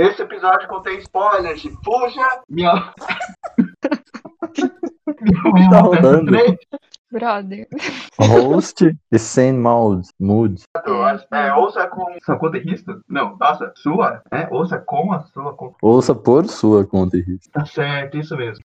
Esse episódio contém spoilers. Fuja! Minha. Minha Tá rodando. três. Brother. Host e sem mood. Mood. É, ouça com sua conta e risco? Não, nossa, sua? É, ouça com a sua conta. Ouça por sua conta e risco. Tá certo, isso mesmo.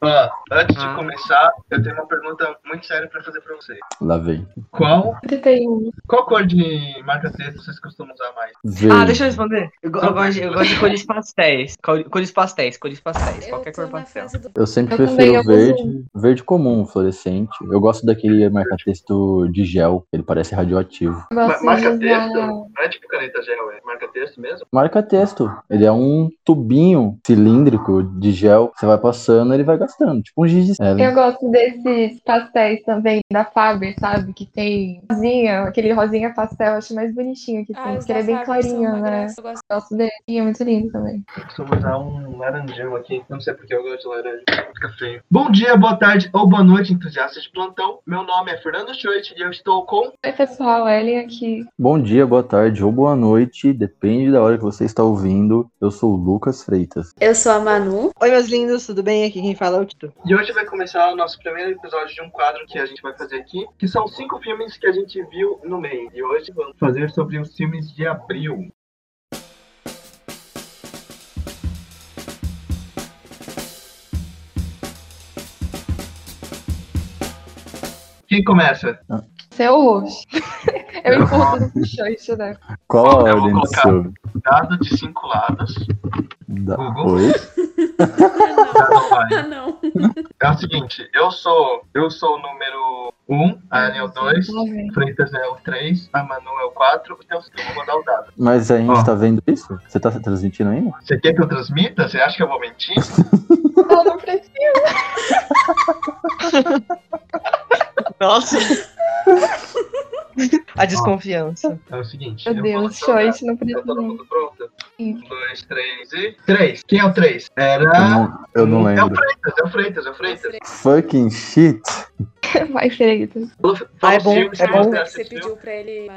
Ó, antes Ah. de começar, eu tenho uma pergunta muito séria pra fazer pra você. Lá vem. Qual, 31. qual cor de marca-texto vocês costumam usar mais? Verde. Ah, deixa eu responder. Eu, go- eu gosto, de, eu gosto de cores pastéis. Cor- Cores pastéis, cores pastéis. Qualquer cor pastel. Eu sempre Eu também, prefiro eu verde, verde comum, fluorescente. Eu gosto daquele marca-texto de gel, ele parece radioativo. Eu Ma- gosto de Marca-texto? usar- Não é tipo caneta gel, é marca-texto mesmo? Marca-texto, ele é um tubinho cilíndrico de gel, você vai passando ele vai gastando, tipo um giz de é, Eu gosto desses pastéis também da Faber, sabe? Que tem rosinha, aquele rosinha pastel, eu acho mais bonitinho que tem, Ah, os porque ele é bem clarinho, né? graça, eu gosto. Gosto dele, é muito lindo também. Eu costumo usar um laranjão aqui. Não sei porque eu gosto de laranja. Fica feio. Bom dia, boa tarde ou boa noite, entusiastas de plantão. Meu nome é Fernando Schoit e eu estou com. Oi, pessoal, Ellen aqui. Bom dia, boa tarde ou boa noite, depende da hora que você está ouvindo. Eu sou o Lucas Freitas. Eu sou a Manu. Oi, meus lindos, tudo bem? Aqui quem fala E hoje vai começar o nosso primeiro episódio de um quadro que a gente vai fazer aqui, que são cinco filmes que a gente viu no mês. E hoje vamos fazer sobre os filmes de abril. Quem começa? Seu host. Eu empurro tudo pro chute, né? Qual a Eu vou ordem do colocar. seu? Dado de cinco lados. Da... Google. Oi? Ah, não. É o seguinte, eu sou eu sou o número 1, um, a Ellen é o 2, Lá vem. Freitas é o 3, a Manu é o 4, então eu vou mandar o dado. Mas a gente Ó. tá vendo isso? Você tá transmitindo ainda? Você quer que eu transmita? Você acha que eu vou mentir? Não, não precisa. Nossa. A desconfiança. É o seguinte. Meu eu Deus, vou lançar o short, não dado. Tá todo precisa. mundo pronto? Sim. Um, dois, três e. Três. Quem é o 3? Eu Era. não, eu não É o lembro. Freitas, é o Freitas, é o Freitas. Fucking shit. Vai, Freitas. Fala- Ah, é bom, é bom. você pediu pra ele.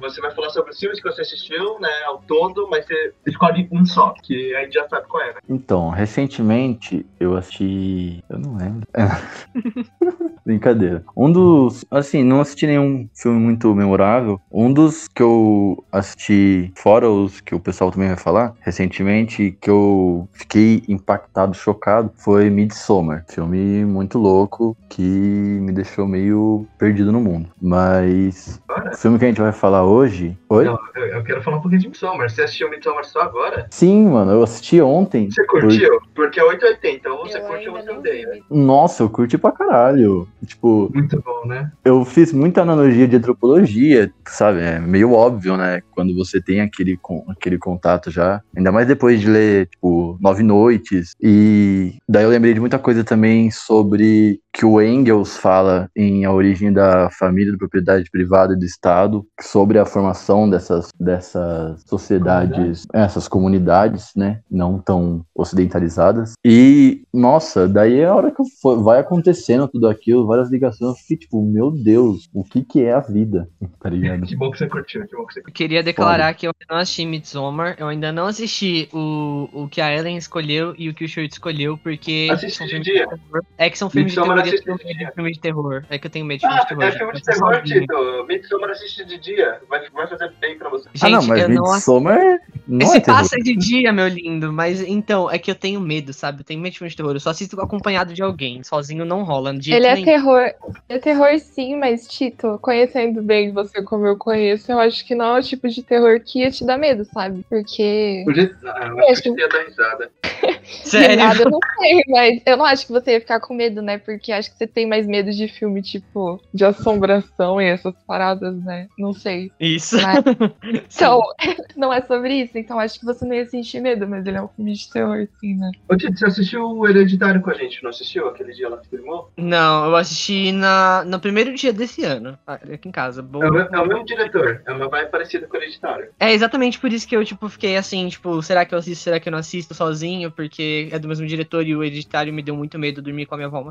Você vai falar sobre os filmes que você assistiu, né? Ao todo, mas você escolhe um só, que a gente já sabe qual é. né? Então, recentemente eu assisti. Eu não lembro. Brincadeira. Um dos. Assim, não assisti nenhum filme muito memorável. Um dos que eu assisti, fora os que o pessoal também vai falar, recentemente, que eu fiquei impactado, chocado, foi Midsommar. Filme muito louco que me deixou meio perdido no mundo. Mas. O filme que a gente vai falar hoje. Oi? Não, eu, eu quero falar um pouquinho de Midsommar. Você assistiu Midsommar só agora? Sim, mano, eu assisti ontem. Você curtiu? Porque é 880, ou você eu curte ou você odeia. Nossa, eu curti pra caralho. Tipo, Muito bom, né? eu fiz muita analogia de antropologia, sabe? É meio óbvio, né? Quando você tem aquele, con- aquele contato já. Ainda mais depois de ler, tipo, Nove Noites. E daí eu lembrei de muita coisa também sobre que o Engels fala em A Origem da Família, da Propriedade Privada e do Estado, sobre a formação dessas, dessas sociedades, essas comunidades, né? Não tão ocidentalizadas. E, nossa, daí é a hora que for- vai acontecendo tudo aquilo, várias ligações, eu fiquei tipo, meu Deus, o que que é a vida? Tá ligado? Que bom que você curtiu, que bom que você Eu curtiu. queria declarar que eu ainda não assisti Midsommar, eu ainda não assisti o, o que a Ellen escolheu e o que o Shirt escolheu, porque Assiste são de dia. É que são filmes Midsommar de assiste tenho de de filme de terror. É que eu tenho medo de filme Ah, de terror. é filme de terror, sozinho. Tito. Midsommar assiste de dia. Vai, vai fazer bem pra você. Gente, ah, não, mas eu não. Midsommar não Esse é terror. passa de dia, meu lindo, mas então, é que eu tenho medo, sabe? Eu tenho medo de filme de terror. Eu só assisto acompanhado de alguém. Sozinho não rola. De Ele é nenhum. terror. É terror sim, mas, Tito, conhecendo bem você como eu conheço, eu acho que não é o tipo de terror que ia te dar medo, sabe? Porque. Podia... Ah, eu acho que eu ia dar risada. Sério? nada, eu não sei, mas eu não acho que você ia ficar com medo, né? Porque acho que você tem mais medo de filme, tipo, de assombração e essas paradas, né? Não sei. Isso. Mas- Então, não é sobre isso, então acho que você não ia sentir medo, mas ele é um filme de terror, sim, né? Ô, Tito, você assistiu o Hereditário com a gente, não assistiu? Aquele dia lá que filmou? Não, eu assisti na, no primeiro dia desse ano, aqui em casa. Bom, É o, me- é o mesmo diretor. É uma vibe parecida com o Hereditário. É exatamente por isso que eu, tipo, fiquei assim, tipo, será que eu assisto, será que eu não assisto sozinho? Porque é do mesmo diretor e o editário me deu muito medo dormir com a minha avó.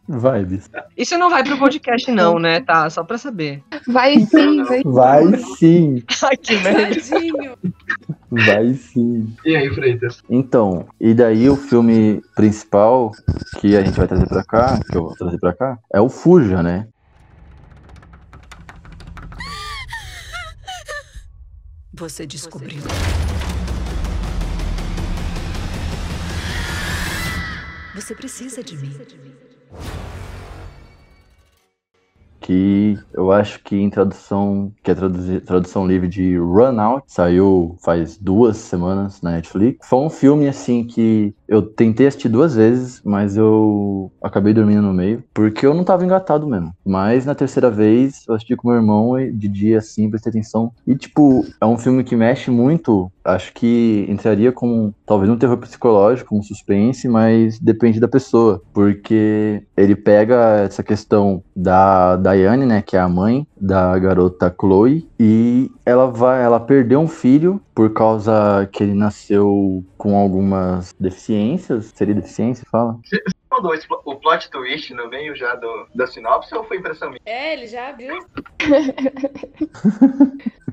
Isso não vai pro podcast, não, né? Tá, só pra saber. Vai sim, vai Vai sim. Ai, que. Vai sim. E aí, Freitas? Então, e daí o filme principal que a gente vai trazer pra cá, que eu vou trazer pra cá, é o Fuja, né? Você descobriu. Você precisa de mim. Que eu acho que em tradução, que é tradução livre de Run Out, saiu faz duas semanas na Netflix. Foi um filme assim que eu tentei assistir duas vezes, mas eu acabei dormindo no meio, porque eu não tava engatado mesmo. Mas na terceira vez eu assisti com meu irmão de dia assim, prestei atenção. E tipo, é um filme que mexe muito, acho que entraria como talvez um terror psicológico, um suspense, mas depende da pessoa, porque ele pega essa questão da Diane, né, que é a mãe da garota Chloe, e ela vai, ela perdeu um filho por causa que ele nasceu com algumas deficiências, seria deficiência, fala? Mandou o plot twist no meio já do, da sinopse ou foi impressão minha? É, ele já viu.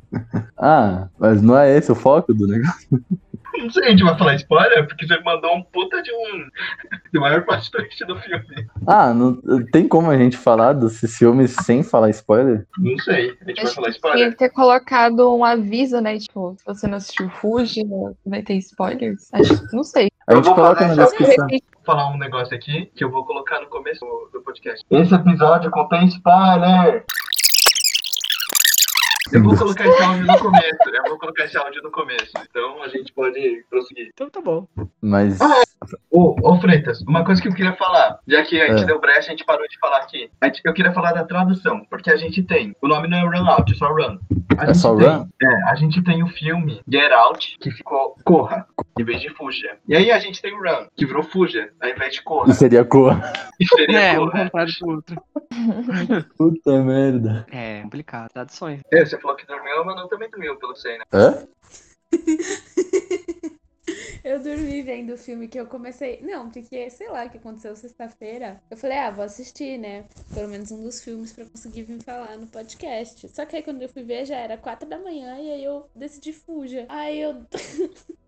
Ah, mas não é esse o foco do negócio. Não sei, a gente vai falar spoiler, porque você mandou um puta de um. do maior plot twist do filme. Ah, não tem como a gente falar desses filmes sem falar spoiler? Não sei, a gente vai falar spoiler. tinha que ter colocado um aviso, né? Tipo, se você não assistiu Fuji, vai ter spoilers. Acho, não sei. A Eu gente vou coloca na descrição. De falar um negócio aqui que eu vou colocar no começo do podcast. Esse episódio contém spoiler! Eu vou colocar esse áudio no começo. Eu vou colocar esse áudio no começo. Então a gente pode prosseguir. Então tá bom. Mas Ô, ô Freitas, uma coisa que eu queria falar, já que a gente É. deu brecha, a gente parou de falar aqui. A gente- Eu queria falar da tradução, porque a gente tem. O nome não é Run Out, é só Run. A É só tem- Run? É, a gente tem o filme Get Out, que ficou Corra, em vez de Fuja. E aí a gente tem o Run, que virou Fuja, ao invés de Corra. isso seria cor. E seria É, um Corra. contrário pro outro. Puta merda. É, complicado. Traduções. É, você falou que dormiu, mas não também dormiu, pelo que sei, né? Hã? Eu dormi vendo o filme que eu comecei. Não, porque sei lá o que aconteceu sexta-feira. Eu falei, ah, vou assistir, né? Pelo menos um dos filmes pra conseguir vir falar no podcast. Só que aí quando eu fui ver já era quatro da manhã e aí eu decidi fuja. Aí eu.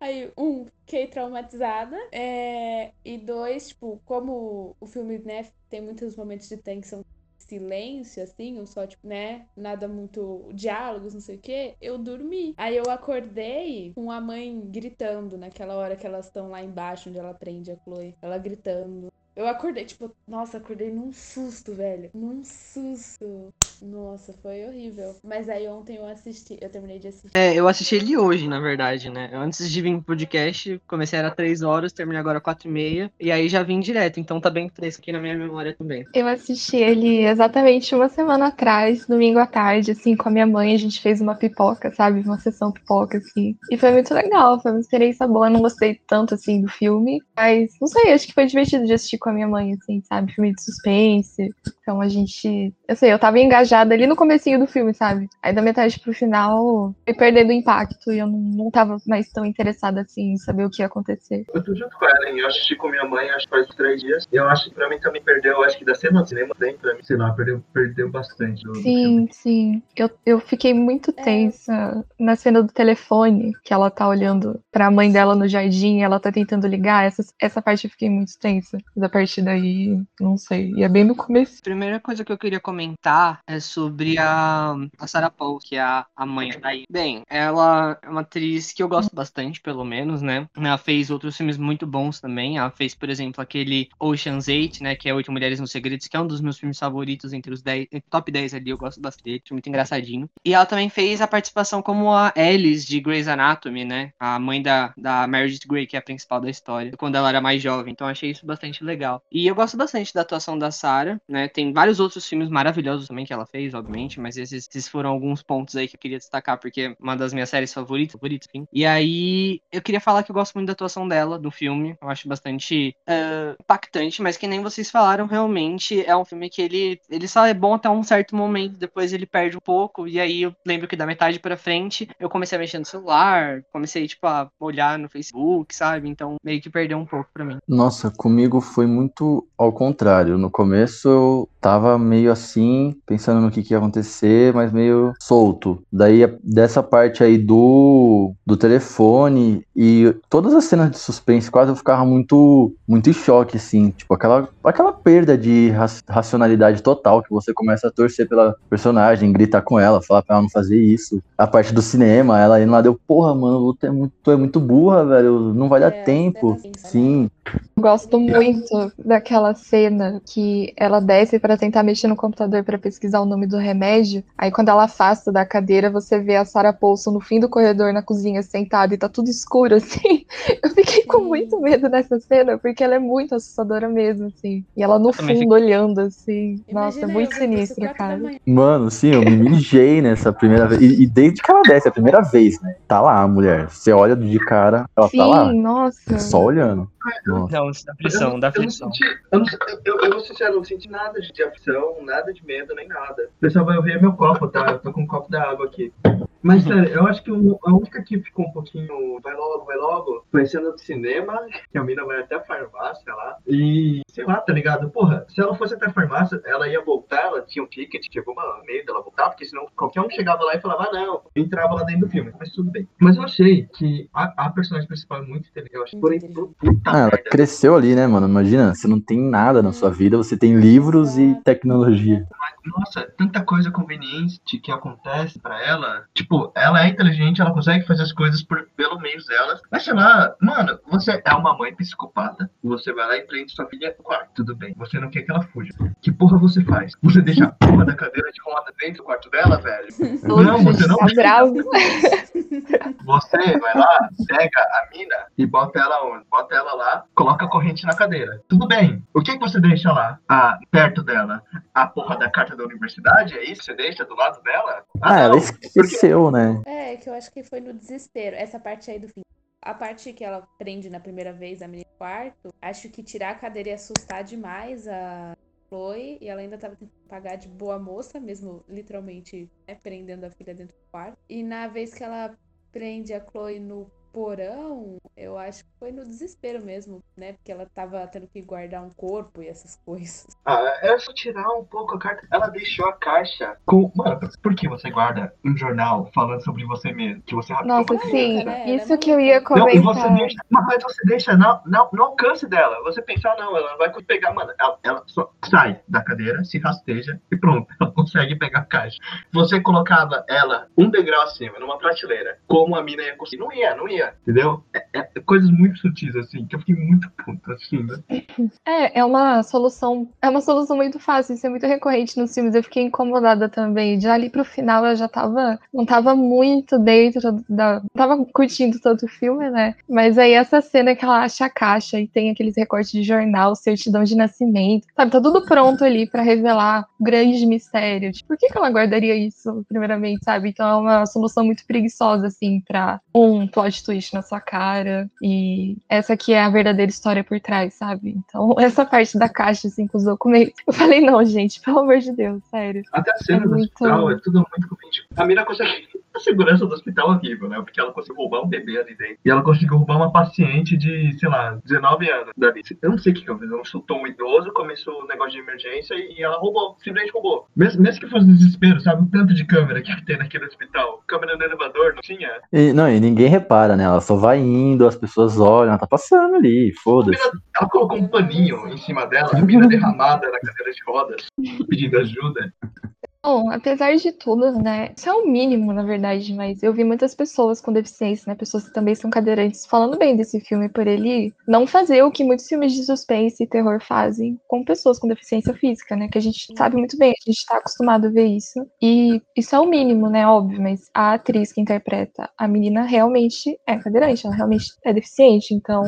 Aí, um, fiquei traumatizada. É... E dois, tipo, como o filme, né, tem muitos momentos de tensão silêncio, assim, ou só, tipo, né, nada muito diálogos, não sei o quê, eu dormi. Aí eu acordei com a mãe gritando naquela hora que elas estão lá embaixo, onde ela prende a Chloe. Ela gritando. Eu acordei, tipo, nossa, acordei num susto, velho. Num susto. Nossa, foi horrível. Mas aí ontem eu assisti, eu terminei de assistir. É, eu assisti ele hoje, na verdade, né? Antes de vir pro podcast, comecei era 3 horas, terminei agora 4 e meia. E aí já vim direto, então tá bem fresco aqui na minha memória também. Eu assisti ele exatamente uma semana atrás, domingo à tarde, assim, com a minha mãe. A gente fez uma pipoca, sabe? Uma sessão pipoca, assim. E foi muito legal, foi uma experiência boa. Eu não gostei tanto, assim, do filme, mas não sei, acho que foi divertido de assistir com a minha mãe, assim, sabe? Filme de suspense. Então a gente. Eu sei, eu tava engajada ali no comecinho do filme, sabe? Aí da metade pro final, fui perdendo o impacto e eu não, não tava mais tão interessada, assim, em saber o que ia acontecer. Eu tô junto com ela, hein? Eu assisti com minha mãe, acho que faz uns três dias. E eu acho que pra mim também perdeu, acho que da cena do cinema tem, pra mim, sei lá, perdeu, perdeu bastante do, do filme. Sim, sim. Eu, eu fiquei muito É. tensa na cena do telefone, que ela tá olhando pra mãe dela no jardim e ela tá tentando ligar. Essa, essa parte eu fiquei muito tensa. Mas a partir daí, não sei. E é bem no começo. Primeira coisa que eu queria comentar é sobre a, a Sarah Paul, que é a, a mãe daí. Bem, ela é uma atriz que eu gosto bastante, pelo menos, né? Ela fez outros filmes muito bons também. Ela fez, por exemplo, aquele Ocean's 8, né? Que é Oito Mulheres nos Segredos, que é um dos meus filmes favoritos entre os 10, entre top 10 ali. Eu gosto bastante muito engraçadinho. E ela também fez a participação como a Alice de Grey's Anatomy, né? A mãe da, da Meredith Grey, que é a principal da história, quando ela era mais jovem. Então achei isso bastante legal. E eu gosto bastante da atuação da Sarah, né? Tem vários outros filmes maravilhosos também que ela fez, obviamente, mas esses, esses foram alguns pontos aí que eu queria destacar, porque é uma das minhas séries favoritas, favoritas, enfim. E aí, eu queria falar que eu gosto muito da atuação dela, do filme. Eu acho bastante ah, impactante, mas que nem vocês falaram, realmente é um filme que ele, ele só é bom até um certo momento, depois ele perde um pouco, e aí eu lembro que da metade pra frente eu comecei a mexer no celular, comecei, tipo, a olhar no Facebook, sabe? Então, meio que perdeu um pouco pra mim. Nossa, comigo foi muito ao contrário. No começo eu tava meio assim, pensando, no que, que ia acontecer, mas meio solto. Daí, dessa parte aí do, do telefone e todas as cenas de suspense, quase eu ficava muito, muito em choque, assim. Tipo, aquela, aquela perda de racionalidade total que você começa a torcer pela personagem, gritar com ela, falar pra ela não fazer isso. A parte do cinema, ela indo lá deu, porra, mano, tu é muito, tu é muito burra, velho, não vai dar É, tempo. cena tensa, Sim. Gosto muito daquela cena que ela desce pra tentar mexer no computador pra pesquisar o nome do remédio. Aí quando ela afasta da cadeira, você vê a Sarah Paulson no fim do corredor na cozinha sentada e tá tudo escuro assim. Eu fiquei com muito medo dessa cena porque ela é muito assustadora mesmo assim. E ela no Eu fundo olhando assim. Nossa, é Imagina muito eu sinistra, cara. Mano, sim, eu me mijei nessa primeira vez. E, e desde que ela desce a primeira vez, né? Tá lá a mulher. Você olha de cara, ela tá lá. Sim, nossa. Só olhando. Nossa. Não, isso dá pressão, dá eu, não pressão. senti, eu, não, eu, eu vou ser sincero, eu não senti nada de aflição, nada de medo, nem nada. O pessoal vai ouvir meu copo, tá? Eu tô com um copo da água aqui. Mas, sério, eu acho que a única que ficou um pouquinho vai logo, vai logo, foi cena do cinema, que a mina vai até a farmácia lá. E, sei lá, tá ligado? Porra, se ela fosse até a farmácia, ela ia voltar, ela tinha um ticket, chegou uma meio dela voltar, porque senão qualquer um chegava lá e falava, ah, não, entrava lá dentro do filme. Mas tudo bem. Mas eu achei que a, a personagem principal é muito inteligente. Eu achei, porém, Muito puta Ah, ela merda. cresceu ali, né, mano? Imagina, você não tem nada na sua vida, você tem livros e tecnologia. Nossa, tanta coisa conveniente que acontece pra ela. Tipo, ela é inteligente, ela consegue fazer as coisas por, pelo meio delas. Mas sei lá, mano, você é uma mãe psicopata. Você vai lá e prende sua filha no quarto, tudo bem. Você não quer que ela fuja. Que porra você faz? Você deixa a porra da cadeira de roda dentro do quarto dela, velho? Não, você não Tá bravo. Você vai lá, pega a mina e bota ela onde? Bota ela lá, coloca a corrente na cadeira. Tudo bem. O que, que você deixa lá? Ah, perto dela? A porra da carta da universidade? É isso que você deixa do lado dela? Ah, ela não. Esqueceu, né? É, que eu acho que foi no desespero. Essa parte aí do fim. A parte que ela prende na primeira vez a menina no quarto, acho que tirar a cadeira ia assustar demais a Chloe. E ela ainda tava tentando pagar de boa moça, mesmo literalmente né, prendendo a filha dentro do quarto. E na vez que ela prende a Chloe no porão, eu acho que foi no desespero mesmo, né? Porque ela tava tendo que guardar um corpo e essas coisas. Ah, é só tirar um pouco a carta. Ela deixou a caixa com. Mano, por que você guarda um jornal falando sobre você mesmo? Que você Nossa, uma sim. né? Isso que eu ia maluca. Não, e você comentar. deixa, mas você deixa não, não, no alcance dela. Você pensar, não, ela vai pegar, mano. Ela, ela só sai da cadeira, se rasteja e pronto, ela consegue pegar a caixa. Você colocava ela um degrau acima, numa prateleira, como a mina ia conseguir? Não ia, não ia, entendeu? É, é coisas muito sutis, assim, que eu fiquei muito puto, assim, né? É, é uma solução, é uma solução muito fácil, isso é muito recorrente nos filmes. Eu fiquei incomodada também. Já ali pro final eu já tava, não tava muito dentro da, não tava curtindo tanto o filme, né? Mas aí essa cena que ela acha a caixa e tem aqueles recortes de jornal, certidão de nascimento, sabe? Tá tudo pronto ali pra revelar o grande mistério. Tipo, por que que ela guardaria isso primeiramente, sabe? Então é uma solução muito preguiçosa assim pra um plot twist na sua cara e essa aqui é a verdadeira história por trás, sabe? Então, essa parte da caixa, assim, com os documentos. Eu falei, não, gente, pelo amor de Deus, sério. Até a cena É do muito- hospital é tudo muito conveniente. A mina consegue. A segurança do hospital é horrível, né? Porque ela conseguiu roubar um bebê ali dentro. E ela conseguiu roubar uma paciente de, sei lá, 19 anos dali. Eu não sei o que que ela fez. Ela chutou um idoso, começou um negócio de emergência e ela roubou. Simplesmente roubou. Mesmo, mesmo que fosse desespero, sabe? O tanto de câmera que tem naquele hospital. Câmera no elevador, não tinha? E, não, e ninguém repara, né? Ela só vai indo, as pessoas olham, ela tá passando ali, foda-se. Ela colocou um paninho em cima dela, a mina derramada na cadeira de rodas, pedindo ajuda. Bom, apesar de tudo, né? Isso é o mínimo, na verdade, mas eu vi muitas pessoas com deficiência, né? Pessoas que também são cadeirantes, falando bem desse filme por ele não fazer o que muitos filmes de suspense e terror fazem com pessoas com deficiência física, né? Que a gente sabe muito bem, a gente tá acostumado a ver isso. E isso é o mínimo, né? Óbvio, mas a atriz que interpreta a menina realmente é cadeirante, ela realmente é deficiente, então.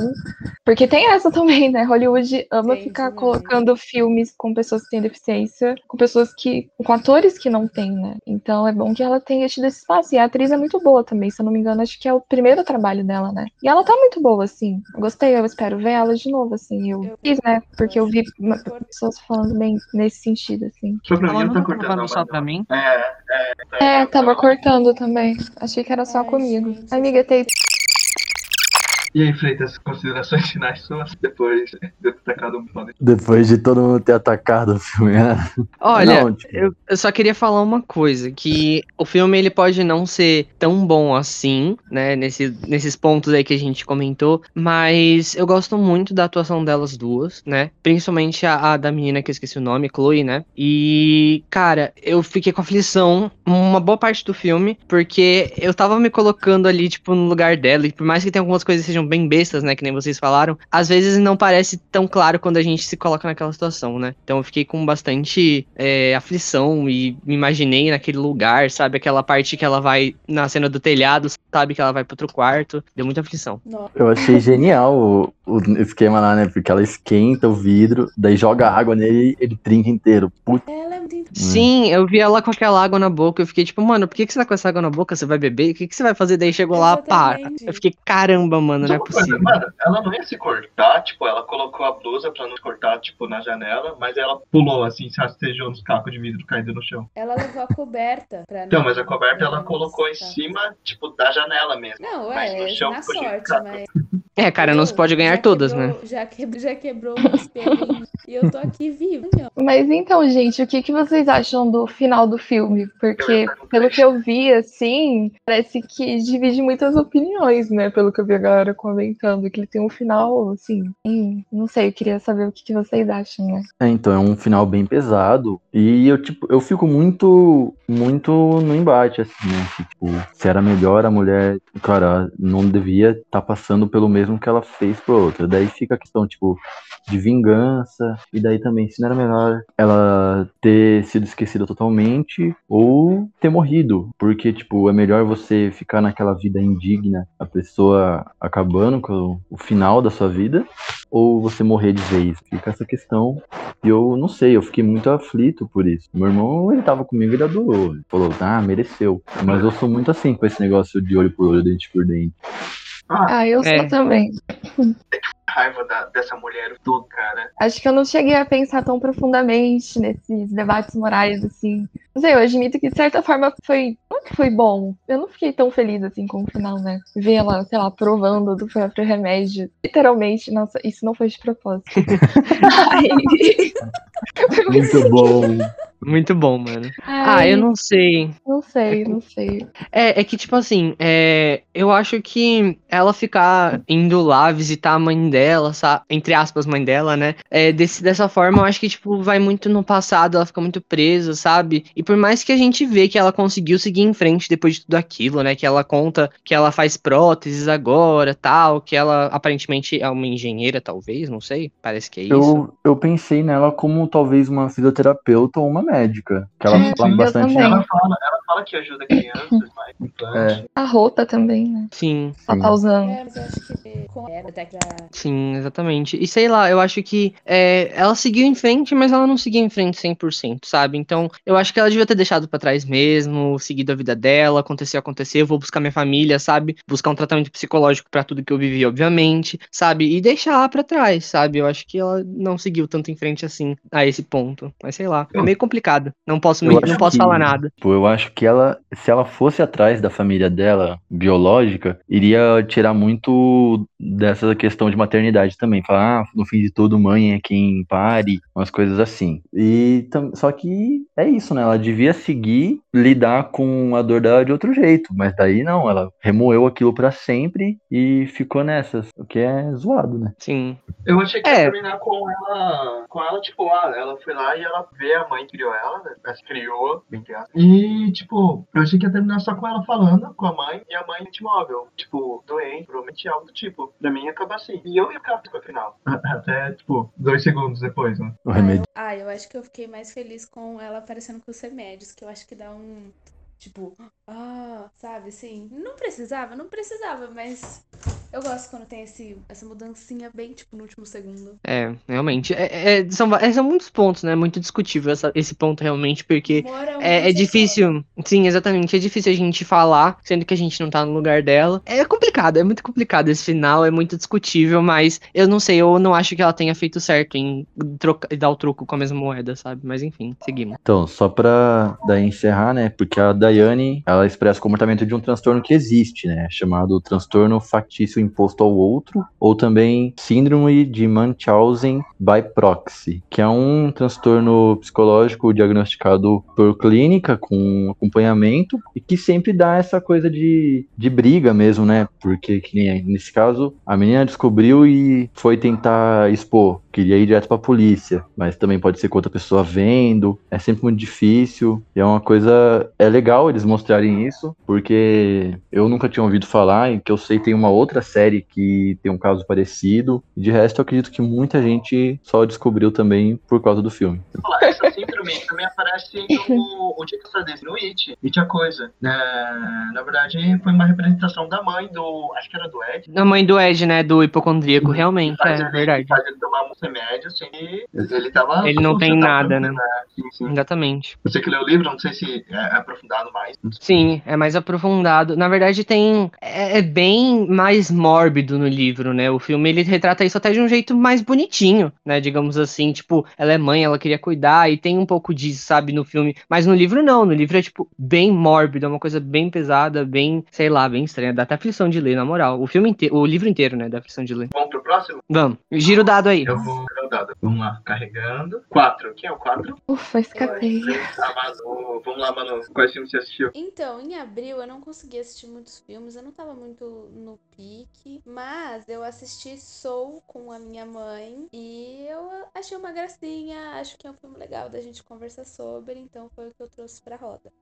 Porque tem essa também, né? Hollywood ama Tem ficar colocando filmes com pessoas que têm deficiência, com pessoas que. com atores que não têm, né? Então é bom que ela tenha tido esse espaço. E a atriz é muito boa também, se eu não me engano, acho que é o primeiro trabalho dela, né? E ela tá muito boa, assim. Eu gostei, eu espero ver ela de novo, assim. Eu Eu- fiz, né? Porque eu vi pessoas falando bem nesse sentido, assim. Só pra mim, Ela tá cortando. só pra mim? É, É, tava cortando também. Achei que era só Ai, comigo. Amiga, tem. E aí, Freitas, considerações finais suas depois de ter atacado um plano? Depois de todo mundo ter atacado o filme, né? Olha, Não, tipo, eu, eu só queria falar uma coisa, que o filme ele pode não ser tão bom assim, né, nesse, nesses pontos aí que a gente comentou, mas eu gosto muito da atuação delas duas, né, principalmente a, a da menina que eu esqueci o nome, Chloe, né, e, cara, eu fiquei com aflição uma boa parte do filme, porque eu tava me colocando ali, tipo, no lugar dela, e por mais que tenha algumas coisas que sejam bem bestas, né, que nem vocês falaram, às vezes não parece tão claro quando a gente se coloca naquela situação, né, então eu fiquei com bastante é, aflição e me imaginei naquele lugar, sabe? Aquela parte que ela vai na cena do telhado, sabe? Que ela vai pro outro quarto. Deu muita aflição. Nossa. eu achei genial o, o esquema lá, né? Porque ela esquenta o vidro, daí joga água nele e ele trinca inteiro. Puta, Ela é muito int- Sim, eu vi ela com aquela água na boca. Eu fiquei tipo, mano, por que, que você tá com essa água na boca? Você vai beber? O que, que você vai fazer? Daí chegou lá, pá. Exatamente. Eu fiquei, caramba, mano, não é coisa, possível. Mano, ela não ia se cortar, tipo, ela colocou a blusa pra não cortar, tipo, na janela, mas ela pulou, assim, se rastejou nos cacos de vidro caindo no chão. Ela levou a coberta pra Então, não- mas a coberta ela colocou em cima, tipo, da janela mesmo. Não, Mas no é, chão na sorte, mas. É, cara, não se pode ganhar Já todas, quebrou- né? Já, que, já quebrou um espelhinho e eu tô aqui viva. Mas então, gente, o que, que vocês acham do final do filme? Porque, pelo que eu vi, assim, parece que divide muitas opiniões, né? Pelo que eu vi a galera comentando, que ele tem um final, assim, hum, não sei, eu queria saber o que, que vocês acham, né? É, então é um final bem pesado. E eu, tipo, eu fico muito, muito no embate, assim, né? Tipo, se era melhor a mulher, cara, não devia estar passando pelo mesmo que ela fez pro outro. Daí fica a questão, tipo, de vingança. E daí também, se não era melhor ela ter sido esquecida totalmente ou ter morrido. Porque, tipo, é melhor você ficar naquela vida indigna, a pessoa acabando com o final da sua vida, ou você morrer de vez. Fica essa questão. E eu não sei, eu fiquei muito aflito por isso. Meu irmão, ele tava comigo e ele adorou. Ele falou, ah, mereceu. Mas eu sou muito assim com esse negócio de olho por olho, dente por dente. Ah, eu É. sou também. Raiva da- dessa mulher todo, cara. Acho que eu não cheguei a pensar tão profundamente nesses debates morais, assim. Não sei, eu admito que de certa forma foi. Não é que foi bom. Eu não fiquei tão feliz assim com o final, né? Ver ela, sei lá, provando do próprio remédio. Literalmente, nossa, isso não foi de propósito. Aí- Muito bom. Muito bom, mano. Ah, Ai, eu não sei. Não sei, não sei. É, é que, tipo assim, é, eu acho que ela ficar indo lá visitar a mãe dela, sabe? Entre aspas, mãe dela, né? É, desse, dessa forma, eu acho que, tipo, vai muito no passado, ela fica muito presa, sabe? E por mais que a gente vê que ela conseguiu seguir em frente depois de tudo aquilo, né? Que ela conta que ela faz próteses agora, tal, que ela aparentemente é uma engenheira, talvez, não sei. Parece que é isso. Eu, eu pensei nela como talvez uma fisioterapeuta ou uma médica. Que ela É, fala bastante. Ela fala, ela fala que ajuda crianças, mas implante. A roupa também, né? Sim. Ela tá usando. É, que. Sim, exatamente. E sei lá, eu acho que é, ela seguiu em frente, mas ela não seguiu em frente 100%, sabe? Então, eu acho que ela devia ter deixado pra trás mesmo, seguido a vida dela, aconteceu, aconteceu, vou buscar minha família, sabe? Buscar um tratamento psicológico pra tudo que eu vivi, obviamente, sabe? E deixar pra trás, sabe? Eu acho que ela não seguiu tanto em frente assim a esse ponto. Mas sei lá, é meio complicado. Não posso, me- não posso que- falar nada. Tipo, eu acho que ela, se ela fosse atrás da família dela, biológica, iria tirar muito dessa questão de maternidade também. Falar, ah, no fim de tudo, mãe é quem pare, umas coisas assim. E só que é isso, né? Ela devia seguir, lidar com a dor dela de outro jeito. Mas daí não, ela remoeu aquilo pra sempre e ficou nessas. O que é zoado, né? Sim. Eu achei que É. ia terminar com ela, com ela, tipo, ah, ela foi lá e ela vê a mãe que criou ela, né? Ela se criou, bem que E, tipo, eu achei que ia terminar só com ela falando com a mãe e a mãe antimóvel. Tipo, doente, provavelmente algo do tipo. Pra mim acaba assim. E eu ia ficar com o final. Até, tipo, dois segundos depois, né? O remédio. Ah, eu acho que eu fiquei mais feliz com ela aparecendo com os remédios, que eu acho que dá um. Tipo, ah, sabe assim? Não precisava, não precisava, mas eu gosto quando tem esse, essa mudancinha bem, tipo, no último segundo. É, realmente. É, é- são, é, são muitos pontos, né? Muito discutível essa- esse ponto realmente, porque. É, é difícil, sim, exatamente. É difícil a gente falar, sendo que a gente não tá no lugar dela. É complicado, é muito complicado esse final, é muito discutível, mas eu não sei, eu não acho que ela tenha feito certo em troca, dar o troco com a mesma moeda, sabe? Mas enfim, seguimos. Então, só pra daí encerrar, né? Porque a Daiane, ela expressa o comportamento de um transtorno que existe, né? Chamado transtorno factício imposto ao outro, ou também síndrome de Munchausen by proxy, que é um transtorno psicológico diagnosticado por clínica com acompanhamento e que sempre dá essa coisa de, de briga mesmo, né? Porque que nem nesse caso, a menina descobriu e foi tentar expor, queria ir direto pra polícia, mas também pode ser com outra pessoa vendo, é sempre muito difícil, e é uma coisa, é legal eles mostrarem isso, porque eu nunca tinha ouvido falar, e que eu sei tem uma outra série que tem um caso parecido, e de resto eu acredito que muita gente só descobriu também por causa do filme. Falar, Essa síndrome também aparece no O Dia que eu no It. E tinha coisa. né? na verdade, foi uma representação da mãe do. Acho que era do Ed. A mãe do Ed, né? Do hipocondríaco, realmente, Faz é ele- verdade. Faz ele tomar um remédio, assim, e ele tava. Ele não tem nada, né? Sim, sim. Exatamente. Você que leu o livro, não sei se é aprofundado mais. Sim, é mais aprofundado. Na verdade, tem. É, é bem mais mórbido no livro, né? O filme ele retrata isso até de um jeito mais bonitinho, né? Digamos assim, tipo, ela é mãe, ela queria cuidar, e tem um pouco disso, sabe, no filme. Mas no livro, não. No livro é, tipo, bem mórbido, é uma coisa bem pesada, bem, sei lá, bem estranha. Dá até aflição de ler, na moral. O filme inteiro, o livro inteiro, né? Dá aflição de ler. Vamos pro próximo? Vamos, gira o dado aí. Eu vou o dado. Vamos lá, carregando. Quatro. Quem é o quatro? Ufa, escapei. A Manu. Vamos lá, Manu. Quais filmes você assistiu? Então, em abril eu não consegui assistir muitos filmes, eu não tava muito no pique, mas eu assisti Soul com a minha mãe e eu achei uma gracinha, acho que é um filme legal da gente conversar sobre, então foi o que eu trouxe pra roda.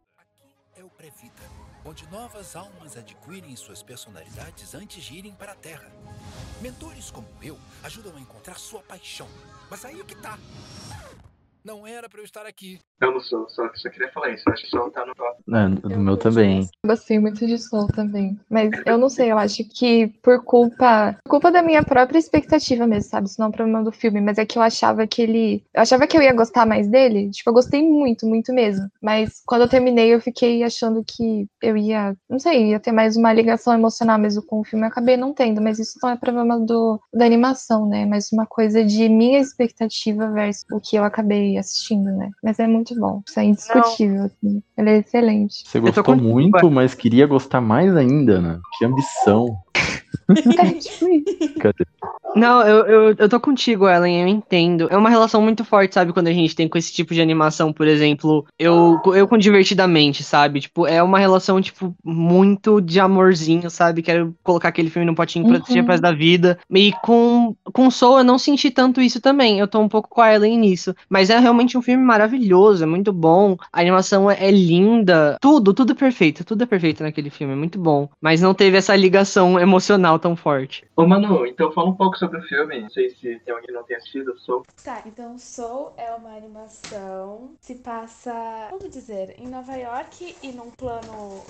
É o Previda, onde novas almas adquirem suas personalidades antes de irem para a Terra. Mentores como eu ajudam a encontrar sua paixão. Mas aí é que tá. Não era para eu estar aqui. Eu não sou, só, só queria falar isso. Acho que só tá no top. Eu meu também. bastante. Gostei muito de Soul também. Mas eu não sei, eu acho que por culpa. Por culpa da minha própria expectativa mesmo, sabe? Isso não é um problema do filme, mas é que eu achava que ele. Eu achava que eu ia gostar mais dele. Tipo, eu gostei muito, muito mesmo. Mas quando eu terminei, eu fiquei achando que eu ia. Não sei, ia ter mais uma ligação emocional mesmo com o filme. Eu acabei não tendo, mas isso não é problema do, da animação, né? Mas uma coisa de minha expectativa versus o que eu acabei assistindo, né? Mas é muito bom. Isso é indiscutível, assim. Ele é excelente. Você gostou muito, mas queria gostar mais ainda, né? Que ambição. É, tipo isso. Cadê? Não, eu, eu, eu tô contigo, Ellen, eu entendo. É uma relação muito forte, sabe, quando a gente tem com esse tipo de animação, por exemplo, eu, eu com Divertidamente, sabe? Tipo, é uma relação, tipo, muito de amorzinho, sabe? Quero colocar aquele filme no potinho pra assistir Uhum. a da vida. E com, com Soul eu não senti tanto isso também. Eu tô um pouco com a Ellen nisso. Mas é realmente um filme maravilhoso, é muito bom. A animação é, é linda. Tudo, tudo perfeito. Tudo é perfeito naquele filme, é muito bom. Mas não teve essa ligação emocional tão forte. Ô, Manu, então fala um pouco sobre o filme. Não sei se tem alguém que não tenha assistido. Eu sou. Tá, então Soul é uma animação, se passa, vamos dizer, em Nova York e num plano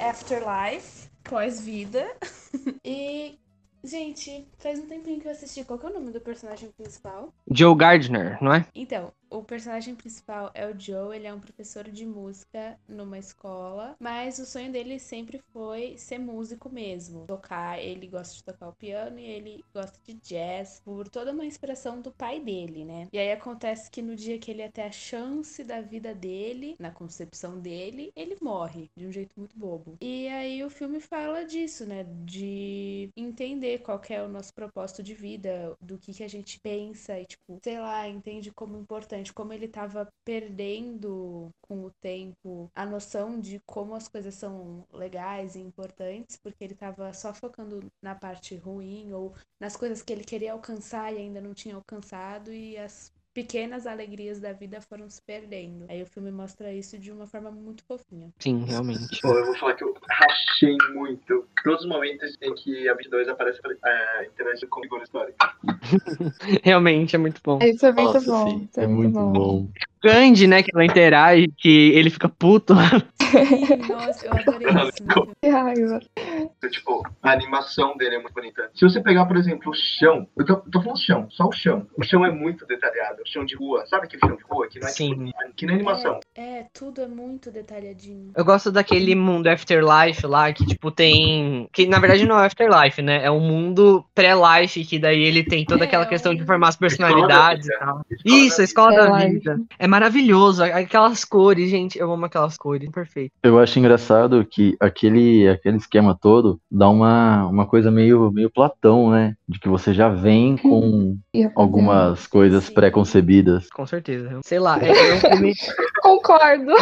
afterlife, pós-vida. e, gente, faz um tempinho que eu assisti. Qual que é o nome do personagem principal? Joe Gardner, não é? Então, o personagem principal é o Joe, ele é um professor de música numa escola, mas o sonho dele sempre foi ser músico mesmo. Tocar, ele gosta de tocar o piano e ele gosta de jazz por toda uma inspiração do pai dele, né? E aí acontece que no dia que ele ia ter a chance da vida dele, na concepção dele, ele morre de um jeito muito bobo. E aí o filme fala disso, né? De entender qual é o nosso propósito de vida, do que que a gente pensa e tipo, sei lá, entende como importante, como ele tava perdendo com o tempo a noção de como as coisas são legais e importantes, porque ele tava só focando na parte ruim ou nas coisas que ele queria alcançar e ainda não tinha alcançado e as pequenas alegrias da vida foram se perdendo. Aí o filme mostra isso de uma forma muito fofinha. Sim, realmente. Pô, eu vou falar que eu rachei muito. Todos os momentos em que a 22 aparece é, interagindo com figura histórica. Realmente é muito bom. Isso é muito Nossa, bom. sim, isso é muito bom. Grande, né, que ela interage, que ele fica puto. Sim, nossa, eu adorei isso. Que raiva. Tipo, a animação dele é muito bonita. Se você pegar, por exemplo, o chão, eu tô, tô falando chão, só o chão. O chão é muito detalhado. O chão de rua, sabe aquele chão de rua? Que não é Sim. tipo, que nem animação. É, tudo é muito detalhadinho. Eu gosto daquele mundo Afterlife lá, que, tipo, tem. Que na verdade não é Afterlife, né? É um mundo pré-life, que daí ele tem toda É, aquela questão de formar as personalidades e tal. Escola Isso, a escola da vida. É maravilhoso. Aquelas cores, gente. Eu amo aquelas cores. Perfeito. Eu acho engraçado que aquele, aquele esquema todo dá uma, uma coisa meio, meio Platão, né? De que você já vem com fazer algumas coisas pré-concebidas. Com certeza. Sei lá, é, é um filme. Concordo.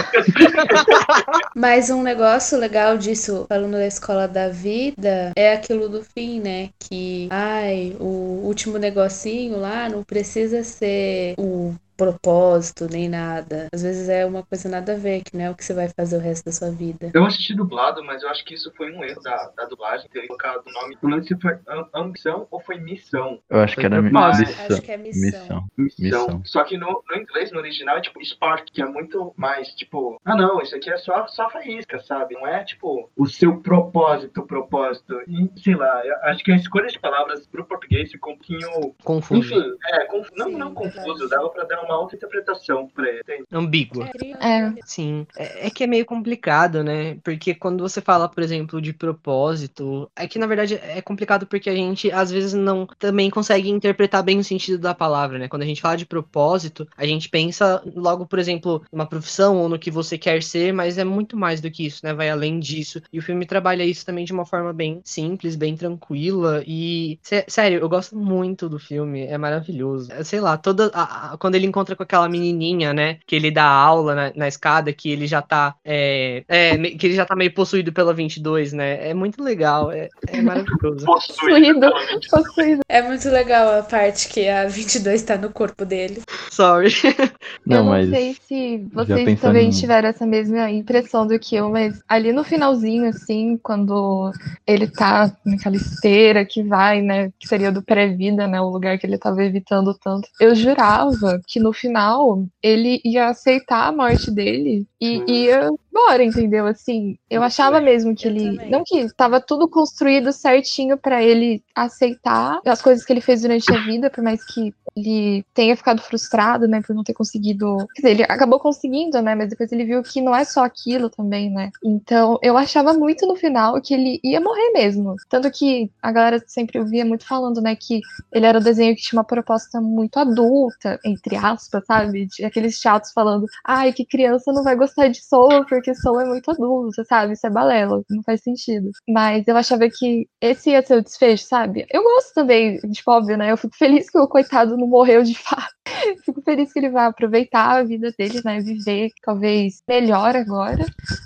Mas um negócio legal disso, falando da escola da vida, é aquilo do fim, né? Que, ai, o último negocinho lá não precisa ser o propósito nem nada. Às vezes é uma coisa nada a ver, que não é o que você vai fazer o resto da sua vida. Eu assisti dublado, mas eu acho que isso foi um erro da, da dublagem, ter colocado o nome. Não lembro se foi am- ambição ou foi missão. Eu acho que era Mas- missão. Acho que é missão. Missão. Missão. Missão. Só que no, no inglês, no original, é tipo Spark, que é muito mais tipo, ah não, isso aqui é só, só faísca, sabe? Não é tipo o seu propósito, propósito. E sei lá, eu acho que a escolha de palavras pro português ficou um pouquinho. Confuso. Enfim, é, conf- não, Sim, não confuso, dava pra dar uma outra interpretação pra ele. Ambígua. É. Sim, é, é que é meio complicado, né? Porque quando você fala, por exemplo, de propósito, é que na verdade é complicado porque a gente às vezes não também consegue interpretar bem o sentido da palavra, né? Quando a gente fala de propósito, a gente pensa logo, por exemplo, numa profissão ou no que você quer ser, mas é muito mais do que isso, né? Vai além disso. E o filme trabalha isso também de uma forma bem simples, bem tranquila. E, sé- sério, eu gosto muito do filme, é maravilhoso. É, Sei lá, toda. a- a- quando ele encontra com aquela menininha, né? Que ele dá aula na, na escada, que ele já tá. É, é, que ele já tá meio possuído pela 22, né? É muito legal, é, é maravilhoso. Possuído. Possuído. É muito legal a parte que a 22 tá no corpo dele. Sorry. Não, eu não mas sei se vocês também em- tiveram essa mesma impressão do que eu, mas ali no finalzinho, assim, quando ele tá naquela esteira que vai, né, que seria do pré-vida, né, o lugar que ele tava evitando tanto, eu jurava que no final ele ia aceitar a morte dele e Hum. ia embora, entendeu? Assim, eu achava mesmo que Eu ele, também. não que tava tudo construído certinho pra ele aceitar as coisas que ele fez durante a vida, por mais que ele tenha ficado frustrado, né, por não ter conseguido. Quer dizer, ele acabou conseguindo, né, mas depois ele viu que não é só aquilo também, né. Então, eu achava muito no final que ele ia morrer mesmo. Tanto que a galera sempre ouvia muito falando, né, que ele era o desenho que tinha uma proposta muito adulta, entre aspas, sabe? De aqueles chatos falando, ai, que criança não vai gostar de Soul, porque Soul é muito adulta, sabe? Isso é balela, não faz sentido. Mas eu achava que esse ia ser o desfecho, sabe? Eu gosto também, tipo, óbvio, né? Eu fico feliz que o coitado não morreu de fato. Fico feliz que ele vai aproveitar a vida dele, né? Viver talvez melhor agora.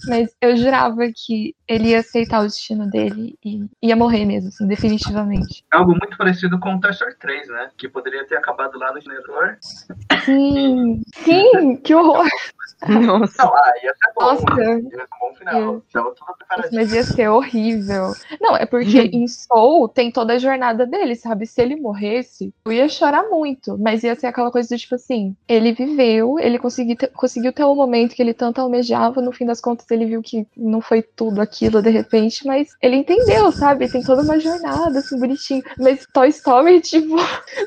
Mas eu jurava que ele ia aceitar o destino dele e ia morrer mesmo, assim, definitivamente. Algo muito parecido com o Toy Story 3, né? Que poderia ter acabado lá no generador. Sim, sim, que horror. Nossa. Não, ah, ia ser bom. Nossa. Ia ser um bom final. Tava tudo preparadinho. Mas ia ser horrível. Não, é porque em Soul tem toda a jornada dele, sabe? Se ele morresse, eu ia chorar muito. Mas ia ser aquela coisa do tipo assim: ele viveu, ele conseguiu ter, conseguiu ter o momento que ele tanto almejava. No fim das contas, ele viu que não foi tudo aquilo de repente, mas ele entendeu, sabe? Tem toda uma jornada, assim, bonitinho. Mas Toy Story, tipo,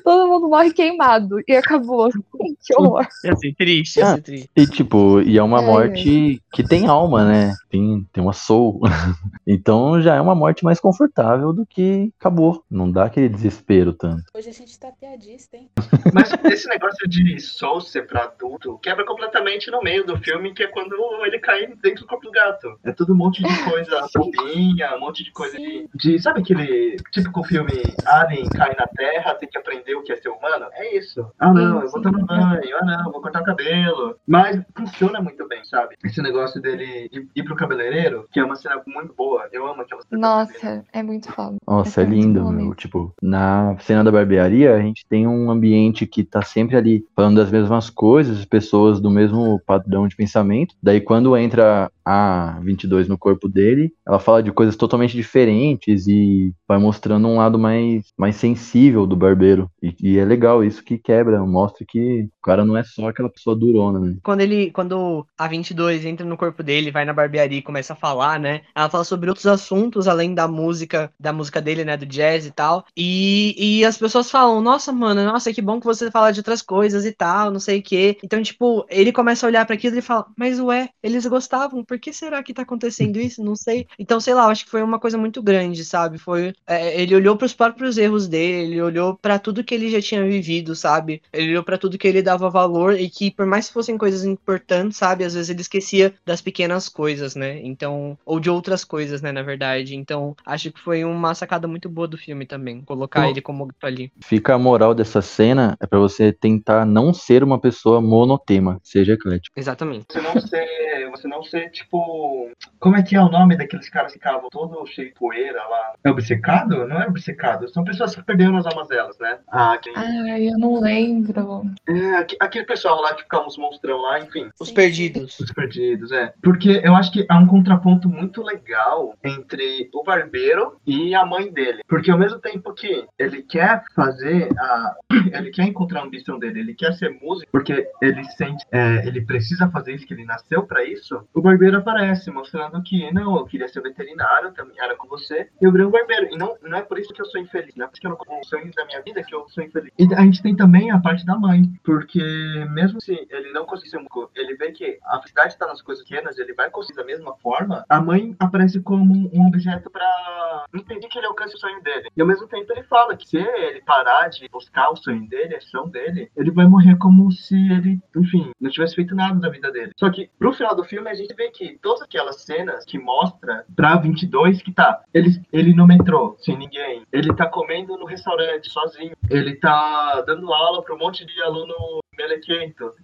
todo mundo morre queimado e acabou. que horror. Ia ser triste, ia Ah. ser triste. E tipo, e é uma É, morte que tem alma, né? Tem, tem uma soul. então já é uma morte mais confortável do que acabou. Não dá aquele desespero tanto. Hoje a gente tá piadista, hein? Mas esse negócio de Soul ser pra adulto quebra completamente no meio do filme, que é quando ele cai dentro do corpo do gato. É tudo um monte de coisa bobinha, um monte de coisa de, de. Sabe aquele típico filme Alien cai na Terra, tem que aprender o que é ser humano? É isso. Ah não, eu vou tomar banho, ah não, eu vou cortar o cabelo. Mas funciona muito bem, sabe? Esse negócio dele ir, ir pro cabeleireiro, que é uma cena muito boa. Eu amo aquela cena. Nossa, é muito foda. Nossa, é é lindo, meu. Tipo, na cena da barbearia, a gente tem um ambiente que tá sempre ali falando das mesmas coisas, pessoas do mesmo padrão de pensamento. Daí, quando entra a 22 no corpo dele, ela fala de coisas totalmente diferentes e vai mostrando um lado mais, mais sensível do barbeiro. E, e é legal isso que quebra, mostra que o cara não é só aquela pessoa durona, né? Quando ele, quando a 22 entra no corpo dele, vai na barbearia e começa a falar, né? Ela fala sobre outros assuntos além da música, da música dele, né, do jazz e tal. E, e as pessoas falam: "Nossa, mano, nossa, que bom que você fala de outras coisas e tal, não sei o quê. Então, tipo, ele começa a olhar para aquilo e fala, mas ué, eles gostavam, por que será que tá acontecendo isso? Não sei. Então, sei lá, acho que foi uma coisa muito grande, sabe? Foi. é, ele olhou pros próprios erros dele, ele olhou para tudo que ele já tinha vivido, sabe? Ele olhou para tudo que ele dava valor e que, por mais que fossem coisas importantes, sabe? Às vezes ele esquecia das pequenas coisas, né? Então, ou de outras coisas, né, na verdade. Então, acho que foi uma sacada muito boa do filme também, colocar Bom. ele como ali. Fica a moral dessa cena é pra você tentar não ser uma pessoa monotema, seja eclético. Exatamente. Você não ser, você não ser, tipo. Como é que é o nome daqueles caras que ficavam todo cheio de poeira lá? É obcecado? Não é obcecado. São pessoas que perderam as almas delas, né? Ah, quem... Ai, eu não lembro. é, aque- aquele pessoal lá que ficava uns monstrão lá, enfim. Os Sim, perdidos. Os perdidos, é. Porque eu acho que há um contraponto muito legal entre o barbeiro e a mãe dele. Porque ao mesmo tempo que ele quer fazer a. Ele quer encontrar a ambição dele, ele quer ser músico, porque ele sente. é, ele precisa fazer isso, que ele nasceu pra isso. O barbeiro aparece, mostrando que, não, eu queria ser veterinário, era com você. E eu virei um barbeiro. E não, não é por isso que eu sou infeliz, não é porque eu não com os sonhos da minha vida que eu sou infeliz. E a gente tem também a parte da mãe, porque mesmo se ele não conseguir ser músico, ele vê que a felicidade está nas coisas pequenas, ele vai conseguir da mesma forma, a mãe aparece como um objeto pra impedir que ele alcance o sonho dele. E ao mesmo tempo ele fala que se ele parar de buscar o sonho dele, a ação dele, ele vai morrer como se ele, enfim, não tivesse feito nada da vida dele. Só que pro final do filme a gente vê que todas aquelas cenas que mostra pra 22 que tá, ele, ele no metrô, sem ninguém, ele tá comendo no restaurante sozinho, ele tá dando aula pra um monte de aluno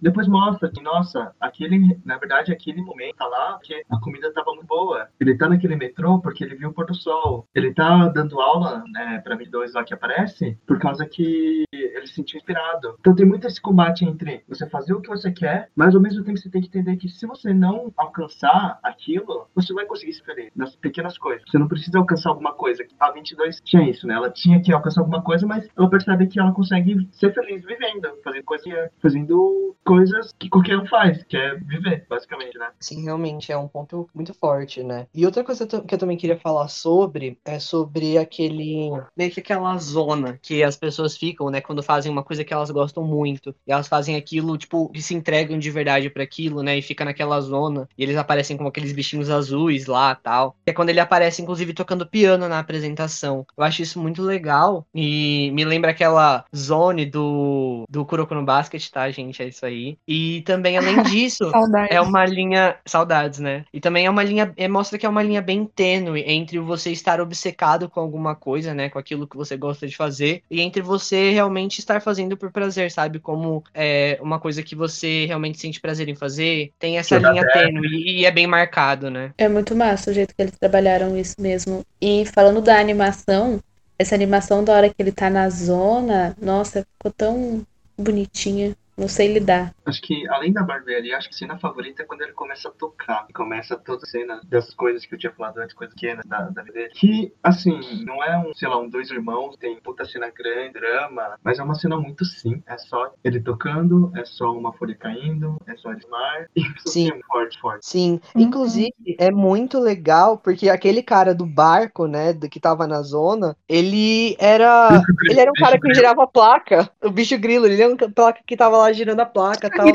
Depois mostra que, nossa, aquele, na verdade, aquele momento tá lá porque a comida tava muito boa. Ele tá naquele metrô porque ele viu o pôr do sol. Ele tá dando aula, né, pra 22 lá que aparece, por causa que ele se sentiu inspirado. Então tem muito esse combate entre você fazer o que você quer, mas ao mesmo tempo você tem que entender que se você não alcançar aquilo, você vai conseguir ser feliz nas pequenas coisas. Você não precisa alcançar alguma coisa. A 22 tinha isso, né? Ela tinha que alcançar alguma coisa, mas ela percebe que ela consegue ser feliz vivendo, fazendo coisa, fazendo coisas que qualquer um faz, que é viver, basicamente, né? Sim, realmente é um ponto muito forte, né? E outra coisa que eu também queria falar sobre é sobre aquele. meio que aquela zona que as pessoas ficam, né? Quando fazem uma coisa que elas gostam muito. E elas fazem aquilo, tipo, que se entregam de verdade pra aquilo, né? E fica naquela zona. E eles aparecem como aqueles bichinhos azuis lá tal. É quando ele aparece, inclusive, tocando piano na apresentação. Eu acho isso muito legal. E me lembra aquela zone do, do Kuroko no Basket, tá, gente? É isso aí. E também, além disso. É uma linha. Saudades, né? E também é uma linha. é, mostra que é uma linha bem tênue entre você estar obcecado com alguma coisa, né? Com aquilo que você gosta de fazer, e entre você realmente estar fazendo por prazer, sabe? Como é uma coisa que você realmente sente prazer em fazer. Tem essa Jogar linha tênue e, e é bem marcado, né? É muito massa o jeito que eles trabalharam isso mesmo. E falando da animação, essa animação da hora que ele tá na zona, nossa, ficou tão bonitinha. Não sei lidar. Acho que, além da barbearia, acho que a cena favorita é quando ele começa a tocar. E começa toda a cena dessas coisas que eu tinha falado antes, coisas pequenas da, da vida dele. Que, assim, não é um, sei lá, um dois irmãos, tem puta cena grande, drama, mas é uma cena muito sim. É só ele tocando, é só uma folha caindo, é só ele mar. Isso Sim. é forte, forte. Sim, Uhum. inclusive é muito legal porque aquele cara do barco, né, do que tava na zona, ele era ele era um cara que girava a placa, o bicho grilo, ele era um placa que tava lá girando a placa, tal.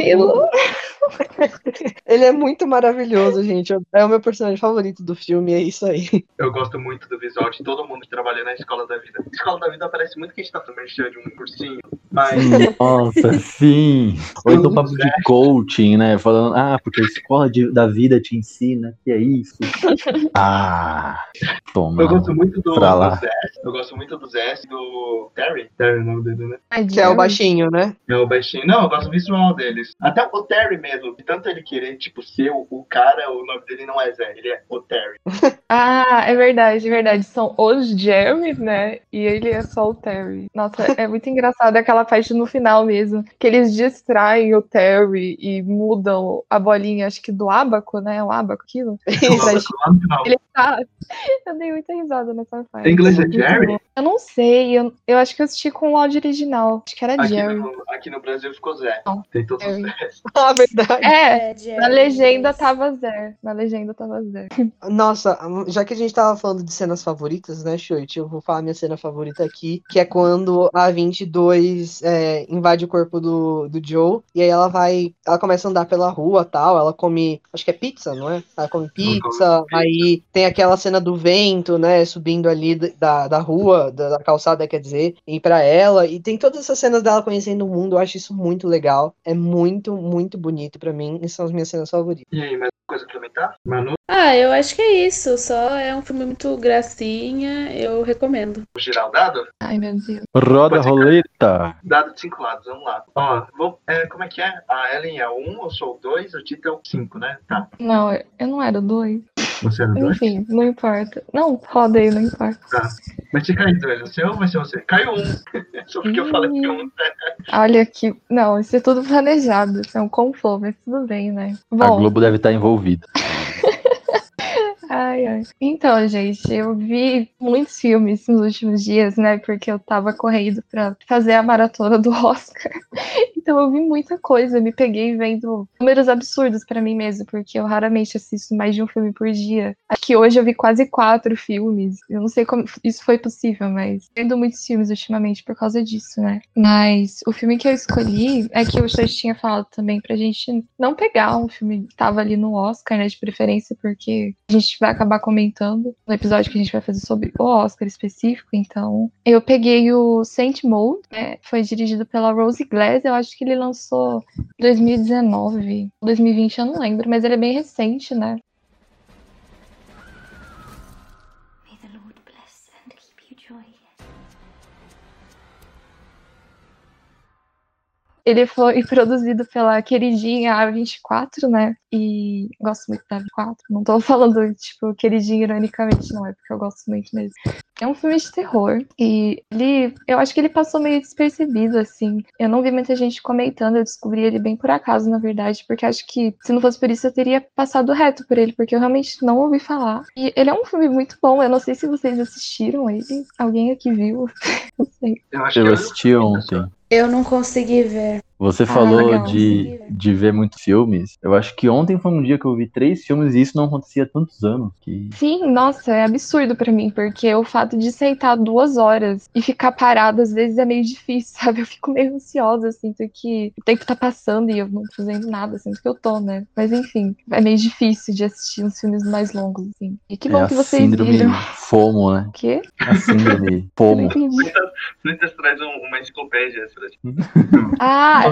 Ele é muito maravilhoso, gente. É o meu personagem favorito do filme, é isso aí. Eu gosto muito do visual de todo mundo que trabalha na Escola da Vida. Escola da Vida parece muito que a gente tá falando de um cursinho, mas Nossa, sim. Ou então papo de coaching, né? Falando, ah, porque a escola de- da vida te ensina que é isso. Ah, toma. eu gosto muito do, Pra lá. do Zé. Eu gosto muito do Zé e do Terry. Terry é o nome dele, né? Que é o baixinho, né? É o baixinho. Não, eu gosto do visual deles. Até o Terry mesmo. De tanto ele querer, tipo, ser o, o cara, o nome dele não é Zé, ele é o Terry. Ah, é verdade, é verdade. São os Jeremy, né? E ele é só o Terry. Nossa, é muito engraçado aquela parte no final mesmo. Que eles distraem o Terry e mudam a bolinha, acho que do ábaco, né? É um ábaco aquilo. Ele tá. Eu dei muita risada nessa parte. Em inglês é Jerry? Eu não sei, eu, eu acho que eu assisti com o áudio original. Acho que era Aqui Jerry. no, aqui no Brasil ficou Zé. Não, Tem todos os Terry. Zés. Ah, verdade. É, Jerry, na legenda tava Zé. Na legenda tava Zé. Nossa, já que a gente tava falando de cenas favoritas, né, Shoit? Eu vou falar minha cena favorita aqui, que é quando a 22 depois é, invade o corpo do, do Joe. E aí ela vai. Ela começa a andar pela rua tal. Ela come. Acho que é pizza, não é? Ela come pizza. Aí tem aquela cena do vento, né? Subindo ali da, da rua, da, da calçada, quer dizer, ir para ela. E tem todas essas cenas dela conhecendo o mundo. Eu acho isso muito legal. É muito, muito bonito para mim. E são as minhas cenas favoritas. E aí, mais coisa pra comentar? Manu? Ah, eu acho que é isso. Só é um filme muito gracinha. Eu recomendo. Vou girar o dado? Ai, meu Deus. Roda ser, roleta. Dado de cinco lados, vamos lá. Ó, vou, é, como é que é? A Ellen é o um, eu sou o dois, o Tito é o cinco, né? Tá. Não, eu não era o dois. Você dois? Enfim, não importa. Não, roda aí, não importa. Tá. Mas se cair dois, você ou vai ser você? Caiu um. Só porque eu falei que um. Olha aqui. Não, isso é tudo planejado. Isso é um complô, mas tudo bem, né? A Bom, Globo deve estar envolvida. Ai, ai. Então, gente, eu vi muitos filmes nos últimos dias, né? Porque eu tava correndo pra fazer a maratona do Oscar. Então eu vi muita coisa, me peguei vendo números absurdos pra mim mesmo, porque eu raramente assisto mais de um filme por dia. Acho que hoje eu vi quase quatro filmes. Eu não sei como isso foi possível, mas vendo muitos filmes ultimamente por causa disso, né? Mas o filme que eu escolhi é que o Xande tinha falado também pra gente não pegar um filme que tava ali no Oscar, né? De preferência, porque a gente vai acabar comentando no episódio que a gente vai fazer sobre o Oscar específico. Então, eu peguei o Saint Maud, né? Foi dirigido pela Rose Glass. Eu acho que ele lançou em 2019, 2020, eu não lembro, mas ele é bem recente, né? Ele foi produzido pela queridinha A24, né? E gosto muito da A24. Não tô falando, tipo, queridinha ironicamente, não, é porque eu gosto muito mesmo. É um filme de terror. E ele. Eu acho que ele passou meio despercebido, assim. Eu não vi muita gente comentando, eu descobri ele bem por acaso, na verdade, porque acho que se não fosse por isso eu teria passado reto por ele, porque eu realmente não ouvi falar. E ele é um filme muito bom. Eu não sei se vocês assistiram ele. Alguém aqui viu? não sei. Eu acho Eu que assisti ontem. Eu não consegui ver. Você Ah, falou legal. de, de ver muitos filmes. Eu acho que ontem foi um dia que eu vi três filmes e isso não acontecia há tantos anos. Que... Sim, nossa, é absurdo pra mim, porque o fato de sentar duas horas e ficar parado às vezes é meio difícil, sabe? Eu fico meio ansiosa, sinto que o tempo tá passando e eu não tô fazendo nada, sinto que eu tô, né? Mas enfim, é meio difícil de assistir uns filmes mais longos, assim. E que é bom a que vocês síndrome viram. FOMO, né? O quê? A síndrome Eu não FOMO. entendi. Traz um- uma enciclopédia. Fred. Ah,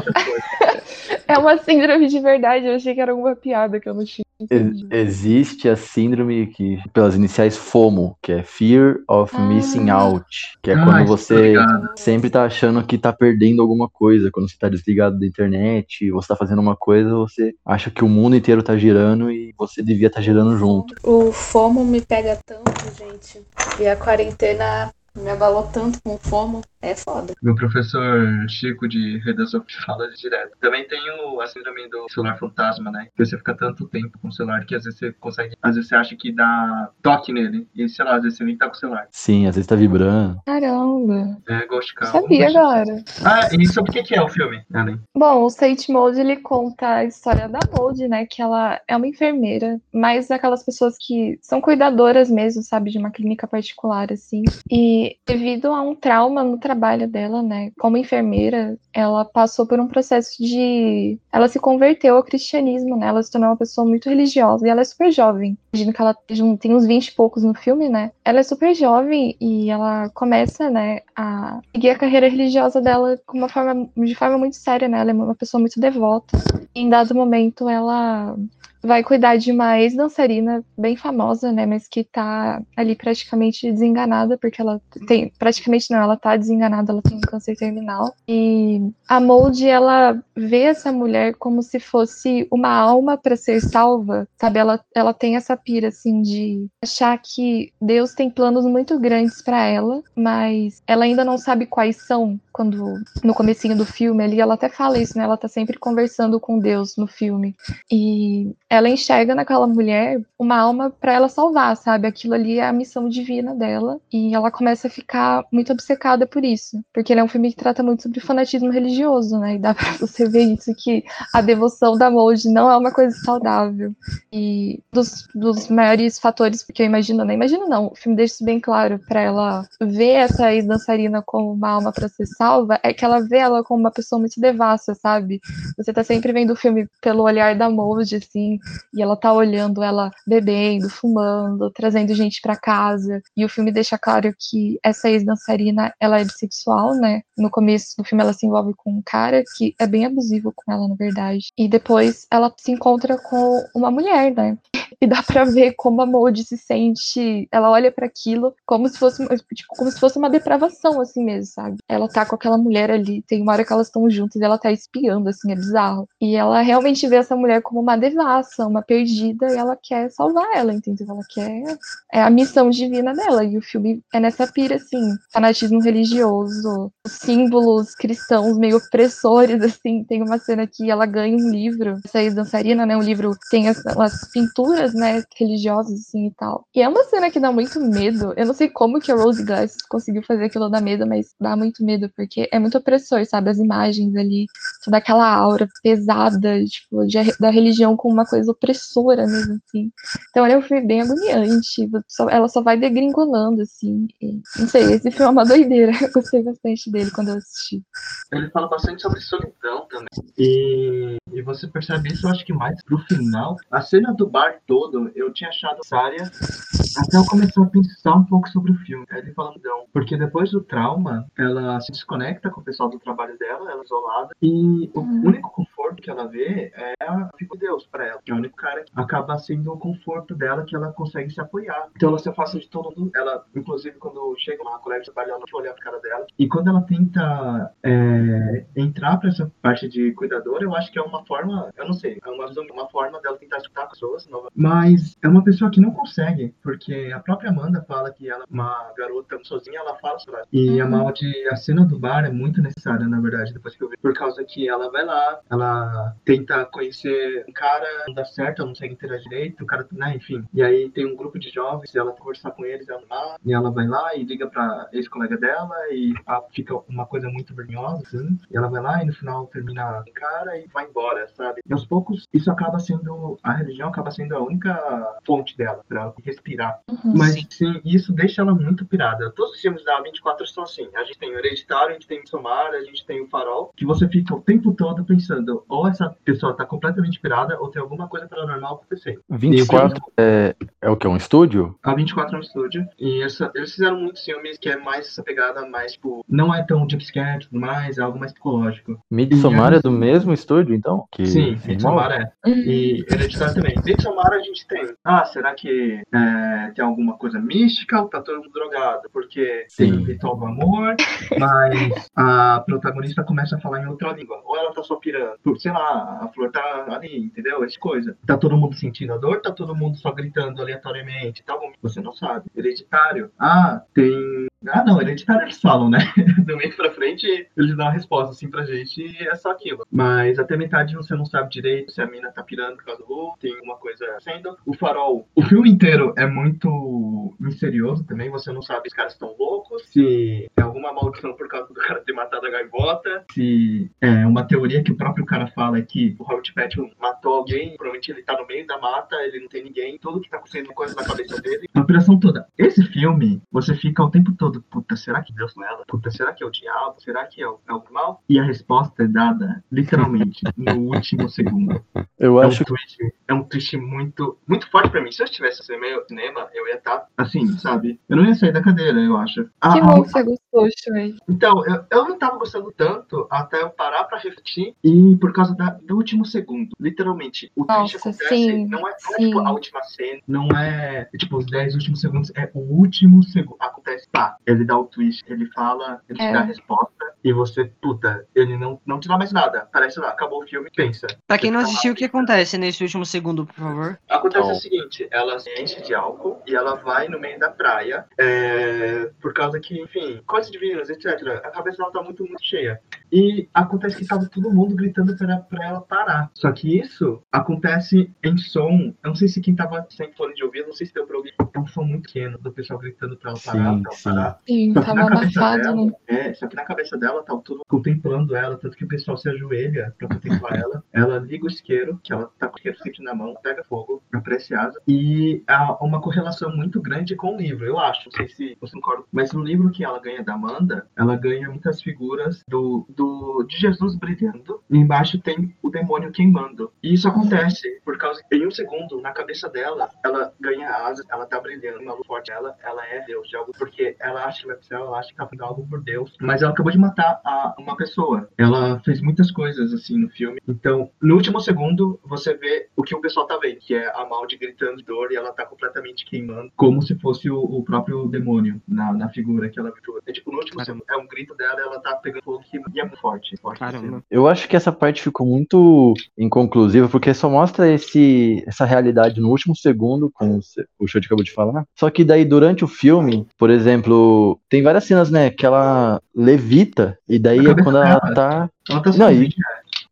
É uma síndrome de verdade. Eu achei que era alguma piada que eu não tinha entendido. Existe a síndrome que, pelas iniciais FOMO, que é Fear of Ah. Missing Out, que é Ah, quando você obrigado. sempre tá achando que tá perdendo alguma coisa, quando você tá desligado da internet, você tá fazendo uma coisa, você acha que o mundo inteiro tá girando e você devia estar tá girando junto. O FOMO me pega tanto, gente. E a quarentena me abalou tanto com o FOMO. É foda. Meu professor Chico de redação fala direto. Também tem o, a síndrome do celular fantasma, né? Que você fica tanto tempo com o celular que às vezes você consegue. Às vezes você acha que dá toque nele. E sei lá, às vezes você nem tá com o celular. Sim, às vezes tá vibrando. Caramba, É Ghost Cow. sabia agora. Ah, e sobre o que que é o filme, Ellen? Bom, o Saint Maud, ele conta a história da Maud, né? Que ela é uma enfermeira, mas aquelas pessoas que são cuidadoras mesmo, sabe? De uma clínica particular, assim. E devido a um trauma no trabalho dela, né? Como enfermeira, ela passou por um processo de... Ela se converteu ao cristianismo, né? Ela se tornou uma pessoa muito religiosa e ela é super jovem. Imagino que ela tem uns 20 e poucos no filme, né? Ela é super jovem e ela começa, né, a seguir a carreira religiosa dela com uma forma, de forma muito séria, né? Ela é uma pessoa muito devota. E em dado momento, ela vai cuidar de uma ex-dançarina bem famosa, né? Mas que tá ali praticamente desenganada, porque ela tem. Praticamente não, ela tá desenganada, ela tem um câncer terminal. E a Mold, ela vê essa mulher como se fosse uma alma para ser salva, sabe? Ela, ela tem essa pira, assim, de achar que Deus tem planos muito grandes para ela, mas ela ainda não sabe quais são. Quando no comecinho do filme ali, ela até fala isso, né? Ela tá sempre conversando com Deus no filme. E ela enxerga naquela mulher uma alma para ela salvar, sabe? Aquilo ali é a missão divina dela e ela começa a ficar muito obcecada por isso, porque ele é um filme que trata muito sobre fanatismo religioso, né? E dá pra você ver isso que a devoção da Molde não é uma coisa saudável. E dos, dos maiores fatores que eu imagino, não imagino não, o filme deixa isso bem claro para ela ver essa ex-dançarina como uma alma para ser salva, é que ela vê ela como uma pessoa muito devassa, sabe? Você tá sempre vendo o filme pelo olhar da Molde, assim, e ela tá olhando ela bebendo, fumando, trazendo gente para casa, e o filme deixa claro que essa ex-dançarina, ela é bissexual, né? No começo do filme ela se envolve com um cara que é bem abusivo com ela, na verdade. E depois ela se encontra com uma mulher, né? E dá pra ver como a Molde se sente. Ela olha para aquilo como se fosse tipo, como se fosse uma depravação, assim mesmo, sabe? Ela tá com aquela mulher ali, tem uma hora que elas estão juntas e ela tá espiando, assim, é bizarro. E ela realmente vê essa mulher como uma devassa, uma perdida, e ela quer salvar ela, entendeu? Ela quer. É a missão divina dela. E o filme é nessa pira, assim, fanatismo religioso, símbolos cristãos meio opressores, assim. Tem uma cena que ela ganha um livro, essa ex-dançarina, né? Um livro tem as, as pinturas, né, religiosas, assim e tal. E é uma cena que dá muito medo. Eu não sei como que a Rose Glass conseguiu fazer aquilo dar medo, mas dá muito medo, porque é muito opressor, sabe? As imagens ali, toda aquela aura pesada, tipo, de, da religião com uma coisa opressora mesmo, assim. Então ele é um filme bem agoniante, ela só vai degringolando, assim. E, não sei, esse filme é uma doideira. Eu gostei bastante dele quando eu assisti. Ele fala bastante sobre solidão também. E, e você percebe isso, eu acho que mais pro final. A cena do bar todo, eu tinha achado sária até eu começar a pensar um pouco sobre o filme. Ele falando, não, porque depois do trauma, ela se desconecta com o pessoal do trabalho dela, ela é isolada, e o Uhum. único conforto que ela vê é a figura de Deus pra ela. É o único cara que acaba sendo o conforto dela que ela consegue se apoiar. Então ela se afasta de todo mundo. Ela, inclusive, quando chega uma colega de trabalho, ela não olha a cara dela. E quando ela tenta é, entrar pra essa parte de cuidadora, eu acho que é uma forma, eu não sei, é uma, visão- uma forma dela tentar escutar pessoas novas. Mas é uma pessoa que não consegue, porque a própria Amanda fala que ela é uma garota sozinha, ela fala sobre ela. E a Uhum. mal de a cena do bar é muito necessária, na verdade, depois que eu vi. Por causa que ela vai lá, ela tenta conhecer um cara, não dá certo, ela não consegue interagir direito, o cara, né, enfim. E aí tem um grupo de jovens, ela conversar com eles, ela lá, e ela vai lá e liga pra ex-colega dela, e ah, fica uma coisa muito vergonhosa, assim. E ela vai lá e no final termina o cara e vai embora, sabe? E aos poucos, isso acaba sendo, a religião acaba sendo a única fonte dela, pra ela Uhum. Mas sim, isso deixa ela muito pirada. Todos os filmes da 24 são assim. A gente tem o Hereditário, a gente tem o Somar, a gente tem o Farol, que você fica o tempo todo pensando, ou essa pessoa tá completamente pirada, ou tem alguma coisa paranormal acontecendo. 24 é, é o que? Um estúdio? A 24 é um estúdio, e essa- eles fizeram muitos filmes que é mais essa pegada mais, tipo, não é tão jumpscare e tudo mais, é algo mais psicológico. Midsommar é do mesmo estúdio, então? Que Sim? Midsommar é. E Hereditário também. Midsommar a gente tem. Ah, será que é, tem alguma coisa mística ou tá todo mundo drogado? Porque tem Sim. o ritual do amor, mas a protagonista começa a falar em outra língua. Ou ela tá só pirando. Por, sei lá, a flor tá ali, entendeu? Essa coisa. Tá todo mundo sentindo a dor, tá todo mundo só gritando aleatoriamente. Tá bom, você não sabe. Hereditário. Ah, tem. Ah, não, hereditário eles falam, né? Do meio pra frente, eles dão a resposta assim pra gente e é só aquilo. Mas até metade você não sabe direito se a mina tá pirando por causa do Lu, tem alguma coisa sendo. O farol, o filme inteiro é muito misterioso também, você não sabe se os caras estão loucos, se é alguma maldição por causa do cara ter matado a gaivota, se é uma teoria que o próprio cara fala é que o Robert Pattinson matou alguém, provavelmente ele tá no meio da mata, ele não tem ninguém, tudo que tá acontecendo é coisa na cabeça dele. A operação toda. Esse filme, você fica o tempo todo, puta, será que Deus não é ela? Puta, será que é o diabo? Será que é o, é o mal? E a resposta é dada, literalmente, no último segundo. Eu É um acho twist, é um twist muito, muito forte pra mim. Se eu estivesse no meio cinema, eu ia estar assim, sabe? Eu não ia sair da cadeira, eu acho. Ah, Que ah, bom que você gostou, Shui. então, eu, eu não tava gostando tanto até eu parar pra refletir e por causa da- do último segundo. Literalmente, o twist Nossa, acontece, sim, não é, não é tipo a última cena, não é tipo os 10 últimos segundos, é o último segundo. Acontece, pá, ele dá o twist, ele fala, ele te É. dá a resposta e você, puta, ele não, não te dá mais nada. Parece lá, acabou o filme, pensa. Pra quem não tá assistiu, o que acontece nesse último segundo, por favor? Acontece Então. o seguinte, ela se enche de álcool e ela vai no meio da praia, é, por causa que, enfim, coisas divinas, etc. A cabeça dela tá muito, muito cheia. E acontece que tava todo mundo gritando pra, pra ela parar. Só que isso acontece em som. Eu não sei se quem tava sem fone de ouvido, não sei se deu pra ouvir. É um som muito pequeno do pessoal gritando pra ela parar, Sim, pra ela sim. Sim, que tava abafado, dela, né? é, só que na cabeça dela tá tudo contemplando ela, tanto que o pessoal se ajoelha pra contemplar ela. Ela liga o isqueiro, que ela tá com o isqueiro sempre na mão, pega fogo, aparece asa. E há uma correlação muito grande com o livro, eu acho. Não sei se você concorda. Mas no livro que ela ganha da Amanda, ela ganha muitas figuras do, do de Jesus brilhando. E embaixo tem o demônio queimando. E isso acontece por causa em um segundo, na cabeça dela, ela ganha asas, ela tá brilhando, uma luz forte. Ela, ela é Deus de algo, porque ela acha que pro céu, ela acha que tá fazendo algo por Deus. Mas ela acabou de matar a, uma pessoa. Ela fez muitas coisas assim no filme. Então, no último segundo, você vê o que o pessoal tá vendo, que é a Maldi gritando de dor e ela tá completamente queimando, como se fosse o, o próprio demônio na, na figura que ela viu. É tipo, no último Caramba. segundo, é um grito dela, ela tá pegando fogo e é muito forte. forte assim. Caramba. Eu acho que essa parte ficou muito inconclusiva, porque só mostra esse, essa realidade no último segundo, como o Chute acabou de falar. Só que daí, durante o filme, por exemplo, tem várias cenas, né, que ela levita, e daí é quando ela tá. Ela tá Não, e,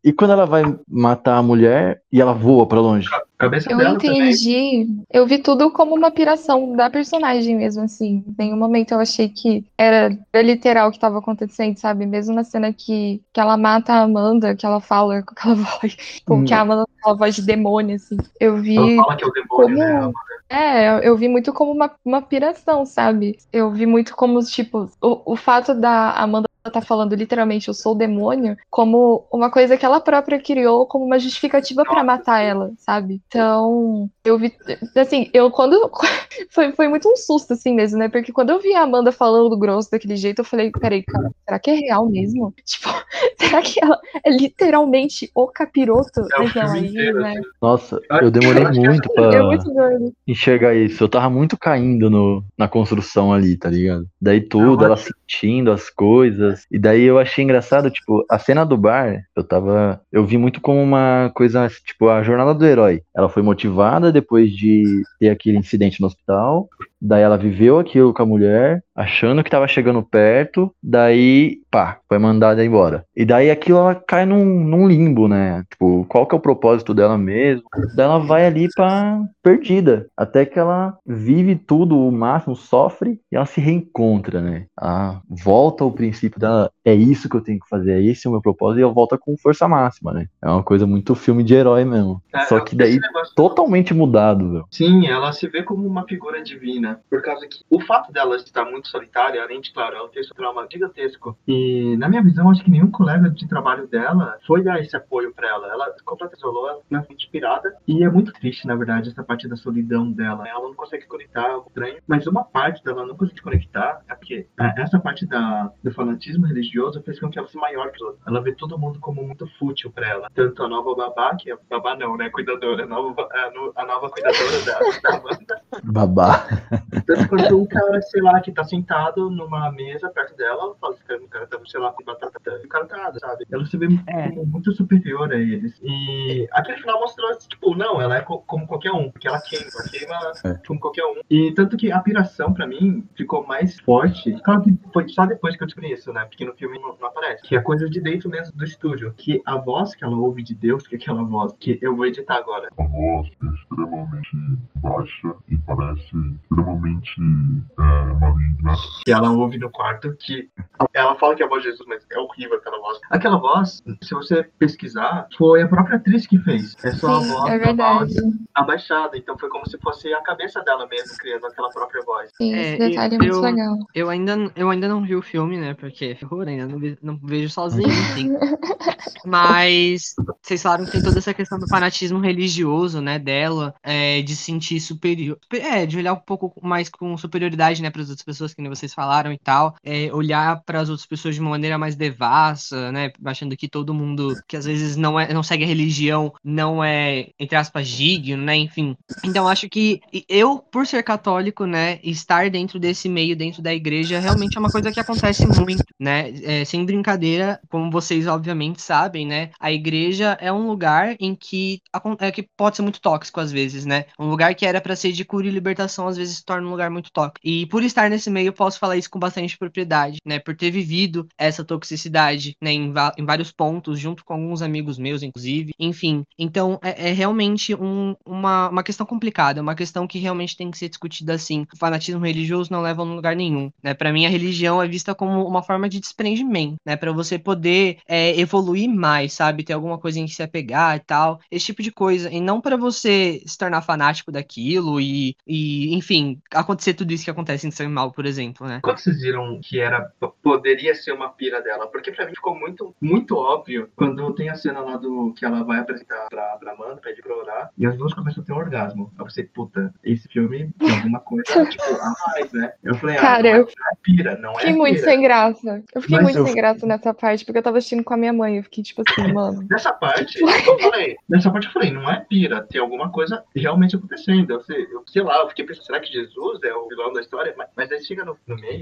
e quando ela vai matar a mulher e ela voa pra longe. Cabeça Eu dela também. entendi. Eu vi tudo como uma piração da personagem mesmo, assim. Em nenhum momento eu achei que era, era literal o que estava acontecendo, sabe? Mesmo na cena que, que ela mata a Amanda, que ela fala com aquela voz, com que a Amanda com aquela voz de demônio, assim. Eu vi Ela fala que é o demônio, como- né? É, eu- vi muito como uma, uma piração, sabe? Eu vi muito como, tipo, o, o fato da Amanda tá falando literalmente eu sou o demônio, como uma coisa que ela própria criou como uma justificativa pra matar ela, sabe? Então, eu vi, assim, eu quando, foi, foi muito um susto, assim mesmo, né? Porque quando eu vi a Amanda falando grosso daquele jeito, eu falei, peraí, cara, será que é real mesmo? Tipo, será que ela é literalmente o capiroto? É aí, inteiro, né? Nossa, Eu demorei muito É pra muito enxergar isso. Eu tava muito caindo no, na construção ali, tá ligado? Daí tudo, ela acho- sentindo as coisas. E daí eu achei engraçado, tipo, a cena do bar, eu tava. Eu vi muito como uma coisa, tipo, a jornada do herói. Ela foi motivada depois de ter aquele incidente no hospital. Daí ela viveu aquilo com a mulher, achando que tava chegando perto. Daí, pá, foi mandada embora. E daí aquilo ela cai num, num limbo, né? Tipo, qual que é o propósito dela mesmo? Daí ela vai ali pra perdida. Até que ela vive tudo o máximo, sofre e ela se reencontra, né? Ah, volta ao princípio dela. É isso que eu tenho que fazer, é esse o meu propósito. E ela volta com força máxima, né? É uma coisa muito filme de herói mesmo. É, Só que daí negócio- totalmente mudado, velho. Sim, ela se vê como uma figura divina. Por causa que o fato dela estar muito solitária, além de, claro, ela ter esse trauma gigantesco. E, na minha visão, acho que nenhum colega de trabalho dela foi dar esse apoio pra ela. Ela completamente isolou, ela é muito inspirada. E é muito triste, na verdade, essa parte da solidão dela. Ela não consegue conectar, é estranho. Mas uma parte dela não consegue conectar é porque é, essa parte da, do fanatismo religioso fez com que ela se maior que os outros. Ela vê todo mundo como muito fútil pra ela. Tanto a nova babá, que é babá não, né? Cuidadora. A nova, a, no- a nova cuidadora da, da Amanda. Babá. Tanto quanto um cara, sei lá, que tá sentado numa mesa perto dela, ela fala, esse cara, o cara tá, sei lá, com batata, e o cara tá nada, sabe? Ela se vê É. muito superior a eles. E aquele final mostrou, tipo, não, ela é co- como qualquer um, porque ela queima, ela queima É. como qualquer um. E tanto que a piração, pra mim, ficou mais forte. Claro que foi só depois que eu descobri isso, né? Porque no filme não, não aparece. Que é coisa de dentro mesmo do estúdio. Que a voz que ela ouve de Deus, que é aquela voz que eu vou editar agora. A voz é extremamente baixa e parece extremamente é, maligna. que ela ouve no quarto, que ela fala que é a voz de Jesus, mas é horrível aquela voz. Aquela voz, se você pesquisar, foi a própria atriz que fez. É só Sim, a voz é verdade. voz abaixada, então foi como se fosse a cabeça dela mesmo criando aquela própria voz. Sim, É, esse detalhe é muito eu- legal. Eu ainda, eu ainda não vi o filme, né? Porque é terror, ainda não, ve- não vejo sozinho, enfim. Mas vocês falaram que tem toda essa questão do fanatismo religioso, né, dela, é, de se sentir superior. É, de olhar um pouco mais com superioridade, né, para as outras pessoas, que nem vocês falaram e tal. É, olhar para as outras pessoas de uma maneira mais devassa, né, achando que todo mundo que às vezes não, é, não segue a religião não é, entre aspas, digno, né, enfim. Então acho que eu, por ser católico, né, estar dentro desse meio, dentro da igreja, realmente é uma coisa que acontece muito, né? é, sem brincadeira, como vocês obviamente sabem, né? A igreja é um lugar em que, é, que pode ser muito tóxico às vezes, né? Um lugar que era pra ser de cura e libertação, às vezes se torna um lugar muito tóxico. E por estar nesse meio, eu posso falar isso com bastante propriedade, né? Por ter vivido essa toxicidade, né? Em, em vários pontos, junto com alguns amigos meus, inclusive. Enfim, então é, é realmente um- uma, uma questão complicada, uma questão que realmente tem que ser discutida assim. O fanatismo religioso não leva a lugar nenhum, né? Para mim, a religião é vista como uma forma de desprendimento, né? Para você poder é, evoluir mais, sabe? Ter alguma coisa em que se apegar e tal, esse tipo de coisa. E não para você se tornar fanático daquilo e, e, enfim, acontecer tudo isso que acontece em São Mal, por exemplo, né? Quando vocês viram que era poderia ser uma pira dela? Porque pra mim ficou muito, muito óbvio quando tem a cena lá do que ela vai apresentar pra, pra Amanda, pede pra orar, e as duas começam a ter um orgasmo. Eu pensei, puta, esse filme tem alguma coisa, tipo, a mais, né? Eu falei, ah, Cara, não, é, eu não é pira, não Fiquei é muito pira. sem graça. Eu fiquei Mas muito eu- sem graça nessa parte, porque eu tava assistindo com a minha mãe. Eu fiquei tipo assim, mano. Nessa parte, eu falei, nessa parte eu falei, não é pira, tem alguma coisa realmente acontecendo. Eu sei, eu, sei lá, eu fiquei pensando, será que Jesus é o vilão da história? Mas, mas aí chega no, no meio,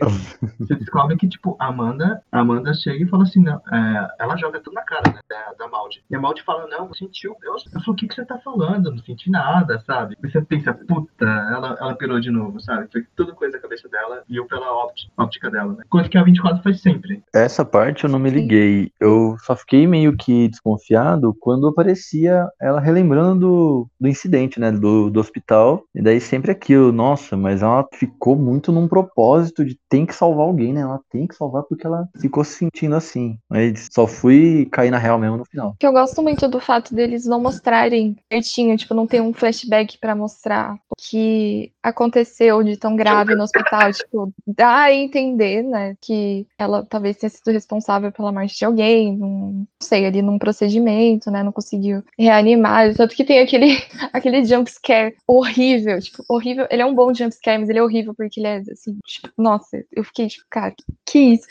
você descobre que, tipo, a Amanda, a Amanda chega e fala assim, não, é, ela joga tudo na cara, né, da, da Maldi. E a Maldi fala, não, sentiu. Eu falo, o que, que você tá falando? Eu não senti nada, sabe? E você pensa, puta, ela, ela pirou de novo, sabe? Foi tudo coisa da cabeça dela e eu pela óptica, óptica dela, né? Coisa que a 24 faz sempre. Essa parte eu não me liguei. Eu só fiquei meio que desconfiado quando aparecia ela relembrando do, do incidente, né? Do, do hospital. E daí sempre aquilo, nossa, mas ela ficou muito num propósito de tem que salvar alguém, né? Ela tem que salvar porque ela ficou se sentindo assim. Mas só fui cair na real mesmo no final. Que eu gosto muito do fato deles não mostrarem certinho, tipo, não ter um flashback pra mostrar o que aconteceu de tão grave no hospital. tipo, dá a entender, né, que ela talvez tenha sido responsável pela morte de alguém, num, não sei, ali num procedimento, né, não conseguiu reanimar. Tanto que tem aquele, aquele jump scare horrível, tipo, horrível. Ele é um bom jump scare, mas ele é horrível porque ele é, assim, tipo, nossa, eu fiquei, tipo, cara, que isso?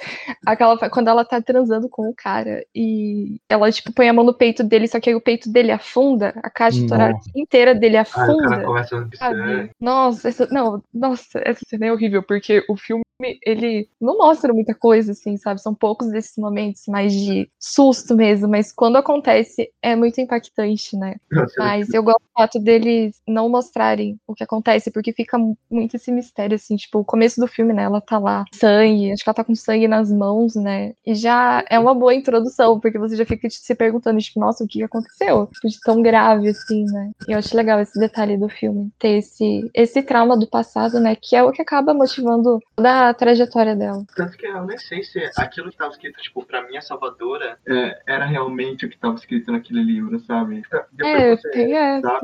Aquela, quando ela tá transando com o cara e ela, tipo, põe a mão no peito dele, só que aí o peito dele afunda, a caixa torácica inteira dele cara afunda. começa a piscar. sabe? Nossa, essa, não, nossa, essa cena é horrível, porque o filme, ele não mostra muita coisa, assim, sabe? São poucos desses momentos mais de susto mesmo, mas quando acontece é muito impactante, né? Mas eu gosto do fato deles não mostrarem o que acontece, porque fica mu- muito esse mistério, assim, tipo, o começo do filme, né? Ela tá lá, sangue, acho que ela tá com sangue nas mãos, né? E já é uma boa introdução, porque você já fica se perguntando, tipo, nossa, o que aconteceu? Tipo, de tão grave, assim, né? E eu acho legal esse detalhe do filme, ter esse, esse trauma do passado, né? Que é o que acaba motivando toda a trajetória dela. Tanto que eu nem sei se aquilo que estava escrito, tipo, pra minha salvadora, é, era realmente o que estava escrito naquele livro, sabe? Depois É, você tem essa. dá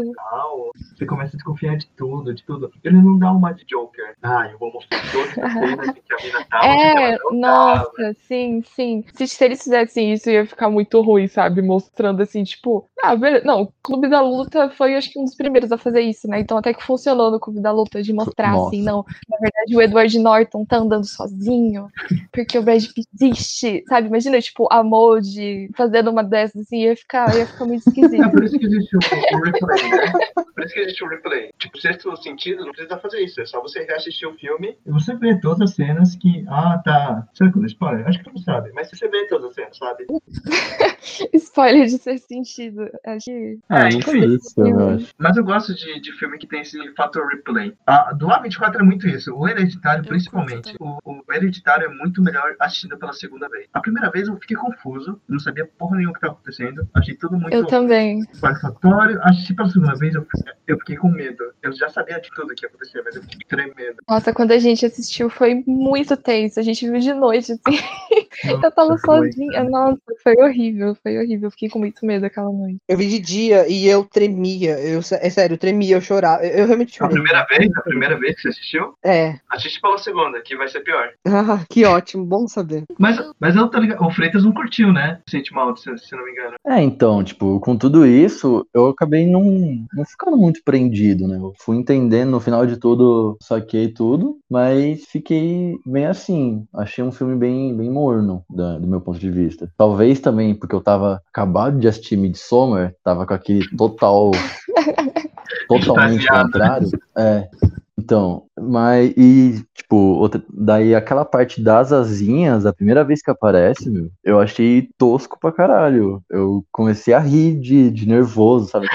você começa a desconfiar de tudo, de tudo. Ele não dá uma de Joker. Ah, eu vou mostrar todas as em que a mina tava, em que É, tava. nossa, sim, sim. Se, se eles fizessem isso, ia ficar muito ruim, sabe? Mostrando assim, tipo, ah, beleza. Não, o Clube da Luta foi, acho que, um dos primeiros a fazer isso, né? Então até que funcionou no Clube da Luta de mostrar, Nossa. assim, não. Na verdade, o Edward Norton tá andando sozinho, porque o Brad Pitt existe, sabe? Imagina, tipo, a Molde fazendo uma dessas, assim, ia ficar, ia ficar muito É esquisito. por isso que existe o, o replay, né? Por isso que existe o replay. Tipo, sexto sentido não precisa fazer isso. É só você reassistir o filme e você vê todas as cenas que. Ah, tá. Será que eu dou spoiler? Acho que tu não sabe. Mas você vê todas as cenas, sabe? Spoiler de ser sentido. Acho que. Ah, É, não enfim. foi isso, eu acho. Mas eu gosto de, de filme que tem esse fator replay. A, do A24 é muito isso. O Hereditário, principalmente. O, o Hereditário é muito melhor assistindo pela segunda vez. A primeira vez eu fiquei confuso. Não sabia porra nenhuma o que estava acontecendo. Achei tudo muito Eu também. satisfatório. Assisti pela segunda vez, eu, eu fiquei com medo. Eu já sabia de tudo que ia acontecer, mas eu fiquei tremendo. Nossa, quando a gente assistiu foi muito tenso. A gente viu de noite, assim. Eu tava Nossa, foi. sozinha. Nossa, foi horrível, foi horrível. Eu fiquei com muito medo aquela noite. Eu vi de dia e eu tremia. Eu, é sério, eu tremia, eu chorava. Eu, eu realmente A chorei. primeira vez, a primeira vez que você assistiu, É. assiste pela segunda, que vai ser pior. Ah, que ótimo, bom saber. Mas, mas eu tô ligado. O Freitas não curtiu, né? Sente mal, se, se não me engano. É, então, tipo, com tudo isso, eu acabei não, não ficando muito prendido, né? Eu fui entendendo, no final de tudo, saquei tudo, mas fiquei bem assim. Achei um filme bem, bem morno, da- do meu ponto de vista. Talvez também porque eu tava acabado de assistir Midsommar, tava com aquele total. totalmente contrário. É. Então, mas e tipo, outra, daí aquela parte das asinhas, a primeira vez que aparece, meu, eu achei tosco pra caralho. Eu comecei a rir de, de nervoso, sabe?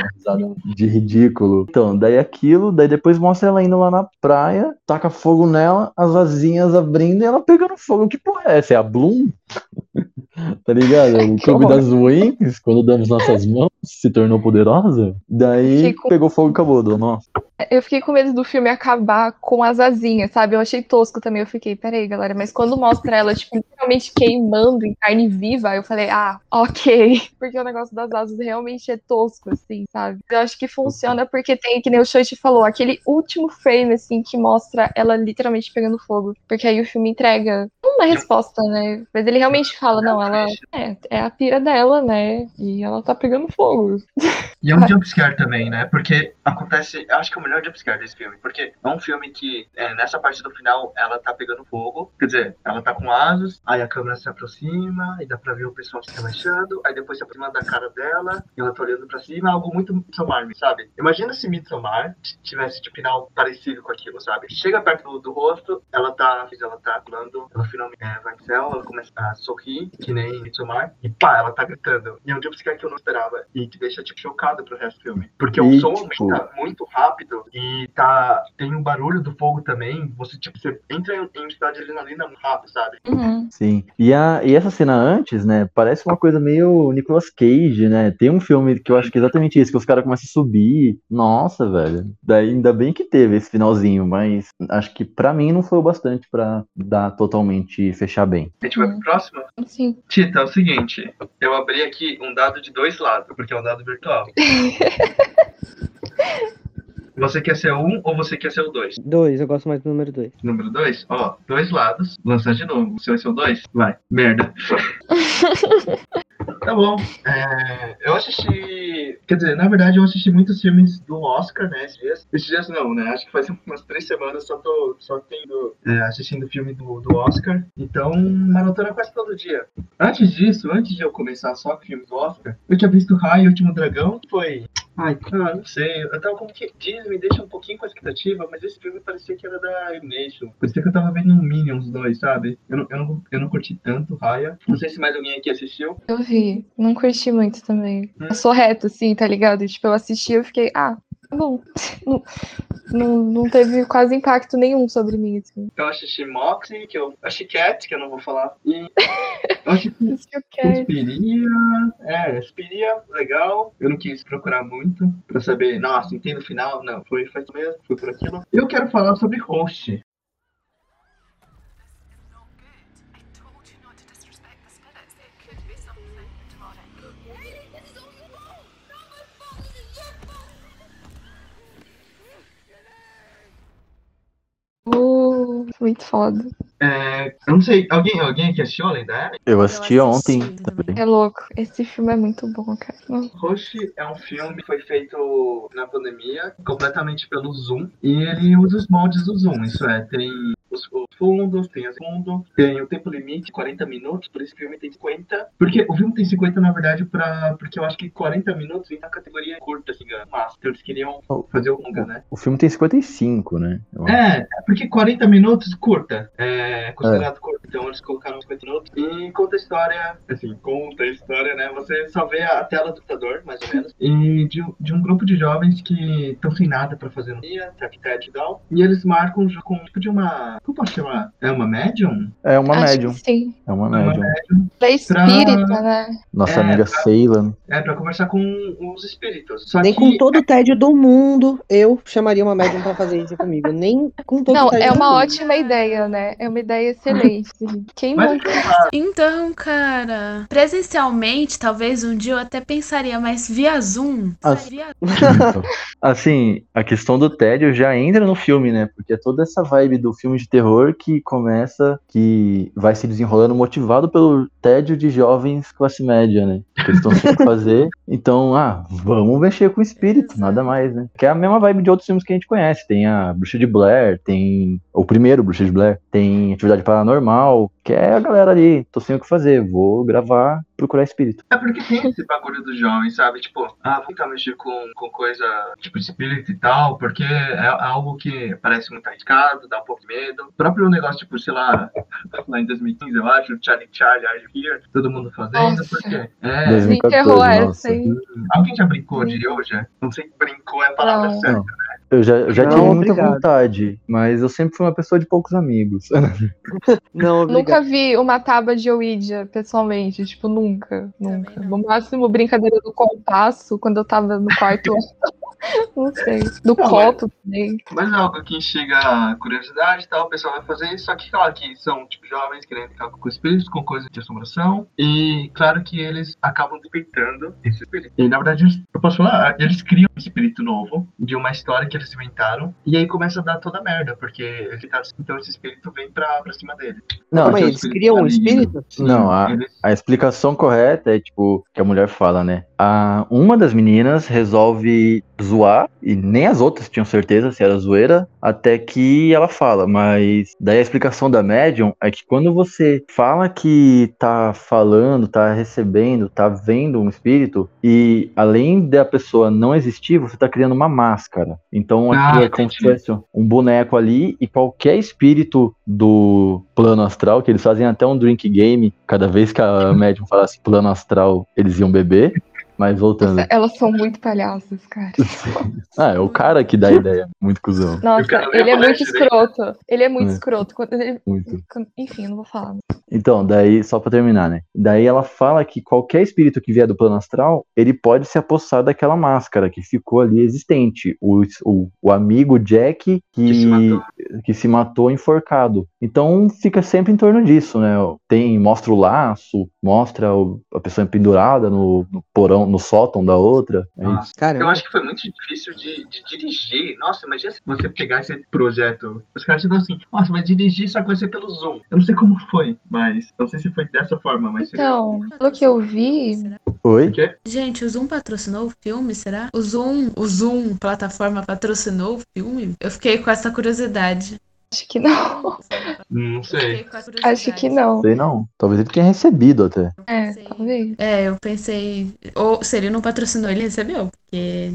De ridículo. Então, daí aquilo, daí depois mostra ela indo lá na praia, taca fogo nela, as asinhas abrindo e ela pegando fogo. Que porra é essa? É a Bloom? Tá ligado? O clube das Wings, quando damos nossas mãos, se tornou poderosa. Daí com- pegou fogo e acabou. Nossa. Eu fiquei com medo do filme acabar com as asinhas, sabe? Eu achei tosco também. Eu fiquei, peraí, galera, mas quando mostra ela, tipo, literalmente queimando em carne viva, eu falei, ah, ok. Porque o negócio das asas realmente é tosco, assim, sabe? Eu acho que funciona porque tem, que nem o Shoichi falou, aquele último frame, assim, que mostra ela literalmente pegando fogo. Porque aí o filme entrega uma resposta, né? Mas ele realmente fala, não, ela é, é a pira dela, né? E ela tá pegando fogo. E é um jumpscare também, né? Porque acontece. Eu acho que é o melhor jumpscare desse filme. Porque é um filme que, é, nessa parte do final, ela tá pegando fogo. Quer dizer, ela tá com asas, aí a câmera se aproxima, e dá pra ver o pessoal se rebaixando, aí depois se aproxima da cara dela, e ela tá olhando pra cima, algo muito Midsommar, sabe? Imagina se Midsommar tivesse tipo final parecido com aquilo, sabe? Chega perto do, do rosto, ela tá. Ela tá pulando, ela finalmente é, vai pro céu, ela começa a sorrir, que nem Midsommar, e pá, ela tá gritando. E é um jumpscare que eu não esperava. E te deixa, tipo, chocado pro resto do filme. Porque o E, som tipo- aumenta muito rápido e tá. Tem um barulho do fogo também. Você, tipo, você entra em, em estado de adrenalina muito rápido, sabe? Uhum. Sim. E, a, e essa cena antes, né? Parece uma coisa meio Nicolas Cage, né? Tem um filme que eu acho que é exatamente isso, que os caras começam a subir. Nossa, velho. Daí ainda bem que teve esse finalzinho, mas acho que pra mim não foi o bastante pra dar totalmente fechar bem. A gente vai pro próximo? Sim. Tita, é o seguinte. Eu abri aqui um dado de dois lados, porque é um dado virtual. Você quer ser um ou você quer ser o dois? Dois, eu gosto mais do número dois. Número dois? Ó, dois lados. Lançar de novo. Você vai ser o dois? Vai. Merda. Tá bom. É, eu assisti. Quer dizer, na verdade, eu assisti muitos filmes do Oscar, né? Esses dias. Esses dias não, né? Acho que faz umas três semanas só tô só tendo, é, assistindo filme do, do Oscar. Então, maratona quase todo dia. Antes disso, antes de eu começar só com filmes do Oscar, eu tinha visto Raio e o Último Dragão, que foi. Ai, cara, não sei. Eu tava como que. Diz, me deixa um pouquinho com a expectativa, mas esse filme parecia que era da Animation. Parecia que eu tava vendo um Minions 2, sabe? Eu não, eu não, eu não curti tanto Raya. Não sei se mais alguém aqui assistiu. Eu vi, não curti muito também. Eu sou reto, assim, tá ligado? Tipo, eu assisti e eu fiquei, ah, tá bom. Não, não, não teve quase impacto nenhum sobre mim, assim. Eu assisti Moxie, que eu achei Cat, que eu não vou falar. E eu assisti. Suspiria. É, Suspiria, legal. Eu não quis procurar muito pra saber, nossa, entendo o final. Não, foi, isso mesmo, foi por aquilo. Eu quero falar sobre Host. Muito foda. É, eu não sei, alguém, alguém aqui assistiu além da Ellen? Eu assisti Eu ontem assisti também. É louco. Esse filme é muito bom, cara. Rush é um filme que foi feito na pandemia, completamente pelo Zoom, e ele usa os moldes do Zoom, isso é, tem os, os fundos, tem as fundo, tem o tempo limite, 40 minutos, por esse filme tem 50, porque o filme tem 50 na verdade pra, porque eu acho que 40 minutos entra na categoria curta, assim, mas então eles queriam fazer o longa, né? O filme tem 55, né? É, é porque 40 minutos curta, é considerado curta, então eles colocaram 50 minutos e conta a história, assim, conta a história, né? Você só vê a tela do computador, mais ou menos, e de, de um grupo de jovens que estão sem nada pra fazer no dia, tá aqui TED e tal, e eles marcam com tipo de uma. Como posso chamar? É uma médium? É uma Acho médium. que sim. É uma É uma médium. médium. Da espírita, né? Nossa É, amiga pra- Ceila. É pra conversar com os espíritos. Só Nem que com todo o tédio do mundo eu chamaria uma médium pra fazer isso comigo. Nem com todo Não, o tédio é do uma mundo. ótima ideia, né? É uma ideia excelente. Quem Mas nunca? Então, cara, presencialmente, talvez um dia eu até pensaria, mas via Zoom. As- via- Assim, a questão do tédio já entra no filme, né? Porque é toda essa vibe do filme de terror que começa, que vai se desenrolando motivado pelo tédio de jovens classe média, né? Que eles estão sem fazer. Então, ah, vamos mexer com o espírito, nada mais, né? Que é a mesma vibe de outros filmes que a gente conhece. Tem a Bruxa de Blair, tem o primeiro Bruxa de Blair, tem atividade paranormal, que é a galera ali, tô sem o que fazer, vou gravar, procurar espírito. É porque tem esse bagulho dos jovens, sabe? Tipo, ah, vou tentar mexer com, com coisa tipo espírito e tal, porque é algo que parece muito arriscado, dá um pouco de medo. O próprio negócio, tipo, sei lá, lá em 2015, eu acho, Charlie Charlie, Are You Here? Todo mundo fazendo, Nossa. porque é. 2014, Enterrou nossa. essa aí. Alguém já brincou de hoje? Não sei se brincou é a palavra Não. certa. Não. Eu já, eu já Não, tive muita obrigado. vontade, mas eu sempre fui uma pessoa de poucos amigos. Não, Nunca vi uma tábua de Ouija, pessoalmente. Tipo, nunca, nunca. Não. No máximo, brincadeira do compasso, quando eu tava no quarto. não sei. Do Não, copo também. Mas é algo que chega a curiosidade e tal, o pessoal vai fazer isso, só que claro que são tipo jovens querendo ficar com espíritos, com coisas de assombração, e claro que eles acabam despertando esse espírito. E na verdade, eles- eu posso falar, eles criam um espírito novo de uma história que eles inventaram, e aí começa a dar toda a merda, porque ele tá, então esse espírito vem pra, pra cima dele. Não, Então, eles criam um espírito? Não, a- eles- A explicação correta é, tipo, que a mulher fala, né? A, uma das meninas resolve zoar, e nem as outras tinham certeza se era zoeira, até que ela fala. Mas daí a explicação da médium é que quando você fala que tá falando, tá recebendo, tá vendo um espírito, e além da pessoa não existir, você tá criando uma máscara. Então Ah, aquilo é como se fosse um boneco ali, e qualquer espírito do plano astral, que eles fazem até um drink game, cada vez que a médium falasse plano astral, eles iam beber. Mas voltando. Elas são muito palhaças, cara. ah, é o cara que dá a ideia. Muito cuzão. Nossa, ele é muito escroto. Ele é muito É. escroto. Quando ele- Muito. Enfim, eu não vou falar. Então, daí, só pra terminar, né? Daí ela fala que qualquer espírito que vier do plano astral, ele pode se apossar daquela máscara que ficou ali existente. O, o, o amigo Jack que, Que se matou. que se matou enforcado. Então fica sempre em torno disso, né? Tem, mostra o laço, mostra o- a pessoa pendurada no, no porão, no sótão da outra. É Ah. isso. Eu acho que foi muito difícil de, de dirigir. Nossa, imagina se você pegar esse projeto. Os caras ficam assim, nossa, vai dirigir só ser pelo Zoom. Eu não sei como foi, mas não sei se foi dessa forma, mas seria- Então, pelo que eu vi, Oi? O? Gente, o Zoom patrocinou o filme, será? O Zoom, o Zoom, plataforma, patrocinou o filme? Eu fiquei com essa curiosidade. acho que não. Não sei. Acho que não. Sei não. Talvez ele tenha recebido até. É, Pensei- talvez. É, eu pensei. Ou se ele não patrocinou, ele recebeu. Porque.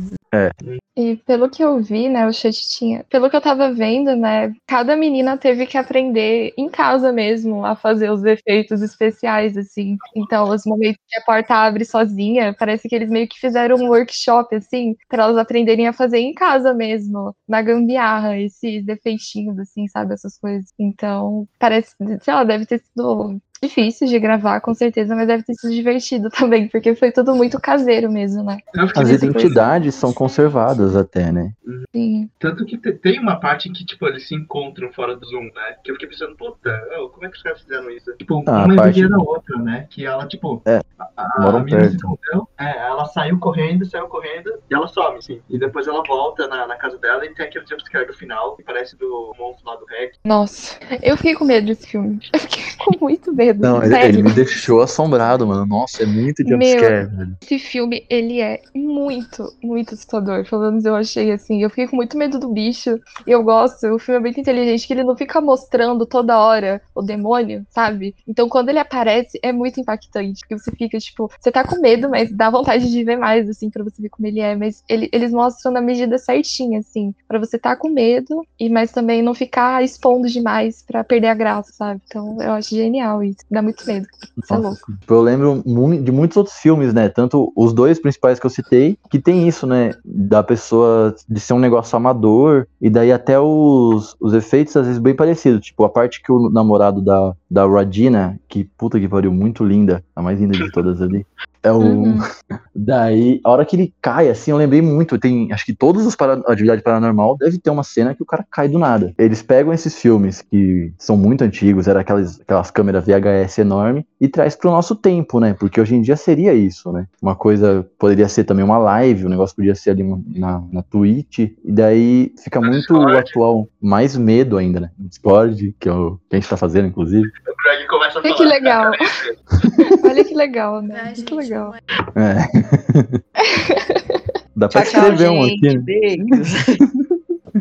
E pelo que eu vi, né, o chat tinha. Pelo que eu tava vendo, né, cada menina teve que aprender em casa mesmo a fazer os efeitos especiais, assim. Então, os momentos que a porta abre sozinha, parece que eles meio que fizeram um workshop, assim, pra elas aprenderem a fazer em casa mesmo, na gambiarra, esses efeitinhos, assim, sabe, essas coisas. Então, parece, sei lá, deve ter sido difícil de gravar, com certeza, mas deve ter sido divertido também, porque foi tudo muito caseiro mesmo, né? As identidades são conservadas até, né? Sim. Tanto que te- tem uma parte em que, tipo, eles se encontram fora do Zoom, né? Que eu fiquei pensando, puta, ô, como é que os caras fizeram isso? Tipo, Ah, uma parte- da outra, né? Que ela, tipo, É, a, a moram menina se perto. escondeu, é, ela saiu correndo, saiu correndo, e ela some, assim. E depois ela volta na, na casa dela e tem aquele jumpscare do final, que parece do monstro lá do Hack. Nossa, eu fiquei com medo desse filme. Eu fiquei com muito medo. Não, ele, ele me deixou assombrado, mano. Nossa, é muito jumpscare, velho. Esse filme, ele é muito, muito assustador. Pelo menos eu achei assim. Eu fiquei com muito medo do bicho. E eu gosto, o filme é muito inteligente, que ele não fica mostrando toda hora o demônio, sabe? Então quando ele aparece, é muito impactante. Porque você fica, tipo, você tá com medo, mas dá vontade de ver mais, assim, pra você ver como ele é. Mas ele- eles mostram na medida certinha, assim, pra você tá com medo, e mas também não ficar expondo demais pra perder a graça, sabe? Então eu acho genial isso. Dá muito medo. Isso é louco. tipo, eu lembro de muitos outros filmes, né? Tanto os dois principais que eu citei, que tem isso, né? Da pessoa de ser um negócio amador, e daí até os, os efeitos às vezes bem parecidos. Tipo, a parte que o namorado da, da Radina, que puta que pariu, muito linda, a mais linda de todas ali. É o. Uhum. Daí, a hora que ele cai, assim, eu lembrei muito. Tem, acho que todos os para, atividade paranormal deve ter uma cena que o cara cai do nada. Eles pegam esses filmes que são muito antigos, era aquelas, aquelas câmeras VHS enorme, e traz pro nosso tempo, né? Porque hoje em dia seria isso, né? Uma coisa poderia ser também uma live, o negócio podia ser ali na, na Twitch, e daí fica muito Discord. atual. Mais medo ainda, né? Discord, que, é o, que a gente tá fazendo, inclusive. O Greg começa a Olha falar. que legal. Olha que legal, né? Ai, Muito gente, legal. é- É. Dá pra Tchau, tchau, escrever um aqui, gente. né? Beijos.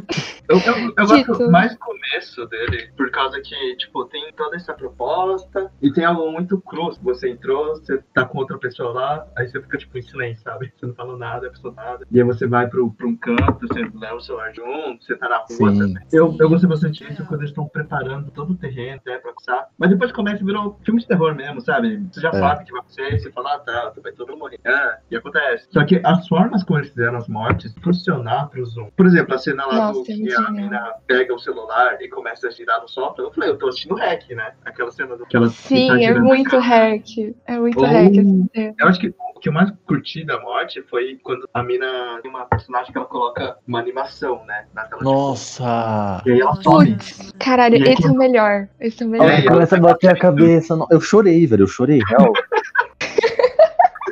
Eu, eu, eu gosto mais do começo dele, por causa que, tipo, tem toda essa proposta e tem algo muito cru. Você entrou, você tá com outra pessoa lá, aí você fica, tipo, em silêncio, sabe? Você não fala nada, a pessoa nada. E aí você vai pro, pra um canto, você leva o celular junto, você tá na rua Sim. também. Eu, eu gostei bastante disso quando eles estão preparando todo o terreno, até pra começar. Mas depois começa a virar um filme de terror mesmo, sabe? Você já É. sabe o que vai acontecer, você fala, ah, tá, vai todo mundo morrer. Ah, e acontece. Só que as formas como eles fizeram as mortes funcionar pro Zoom. Por exemplo, a cena lá do É que a mina pega o celular e começa a girar no sofá. Eu falei, eu tô assistindo hack, né? Aquela cena do que ela Sim, tá é muito hack. É muito Ou- hack. assim, é. Eu acho que o que eu mais curti da morte foi quando a mina tem uma personagem que ela coloca uma animação, né? Na tela Nossa! E aí ela some. Putz, caralho, aí esse é o melhor. Esse é o Ela melhor. É, começa a bater a cabeça. Eu chorei, velho. Eu chorei, real.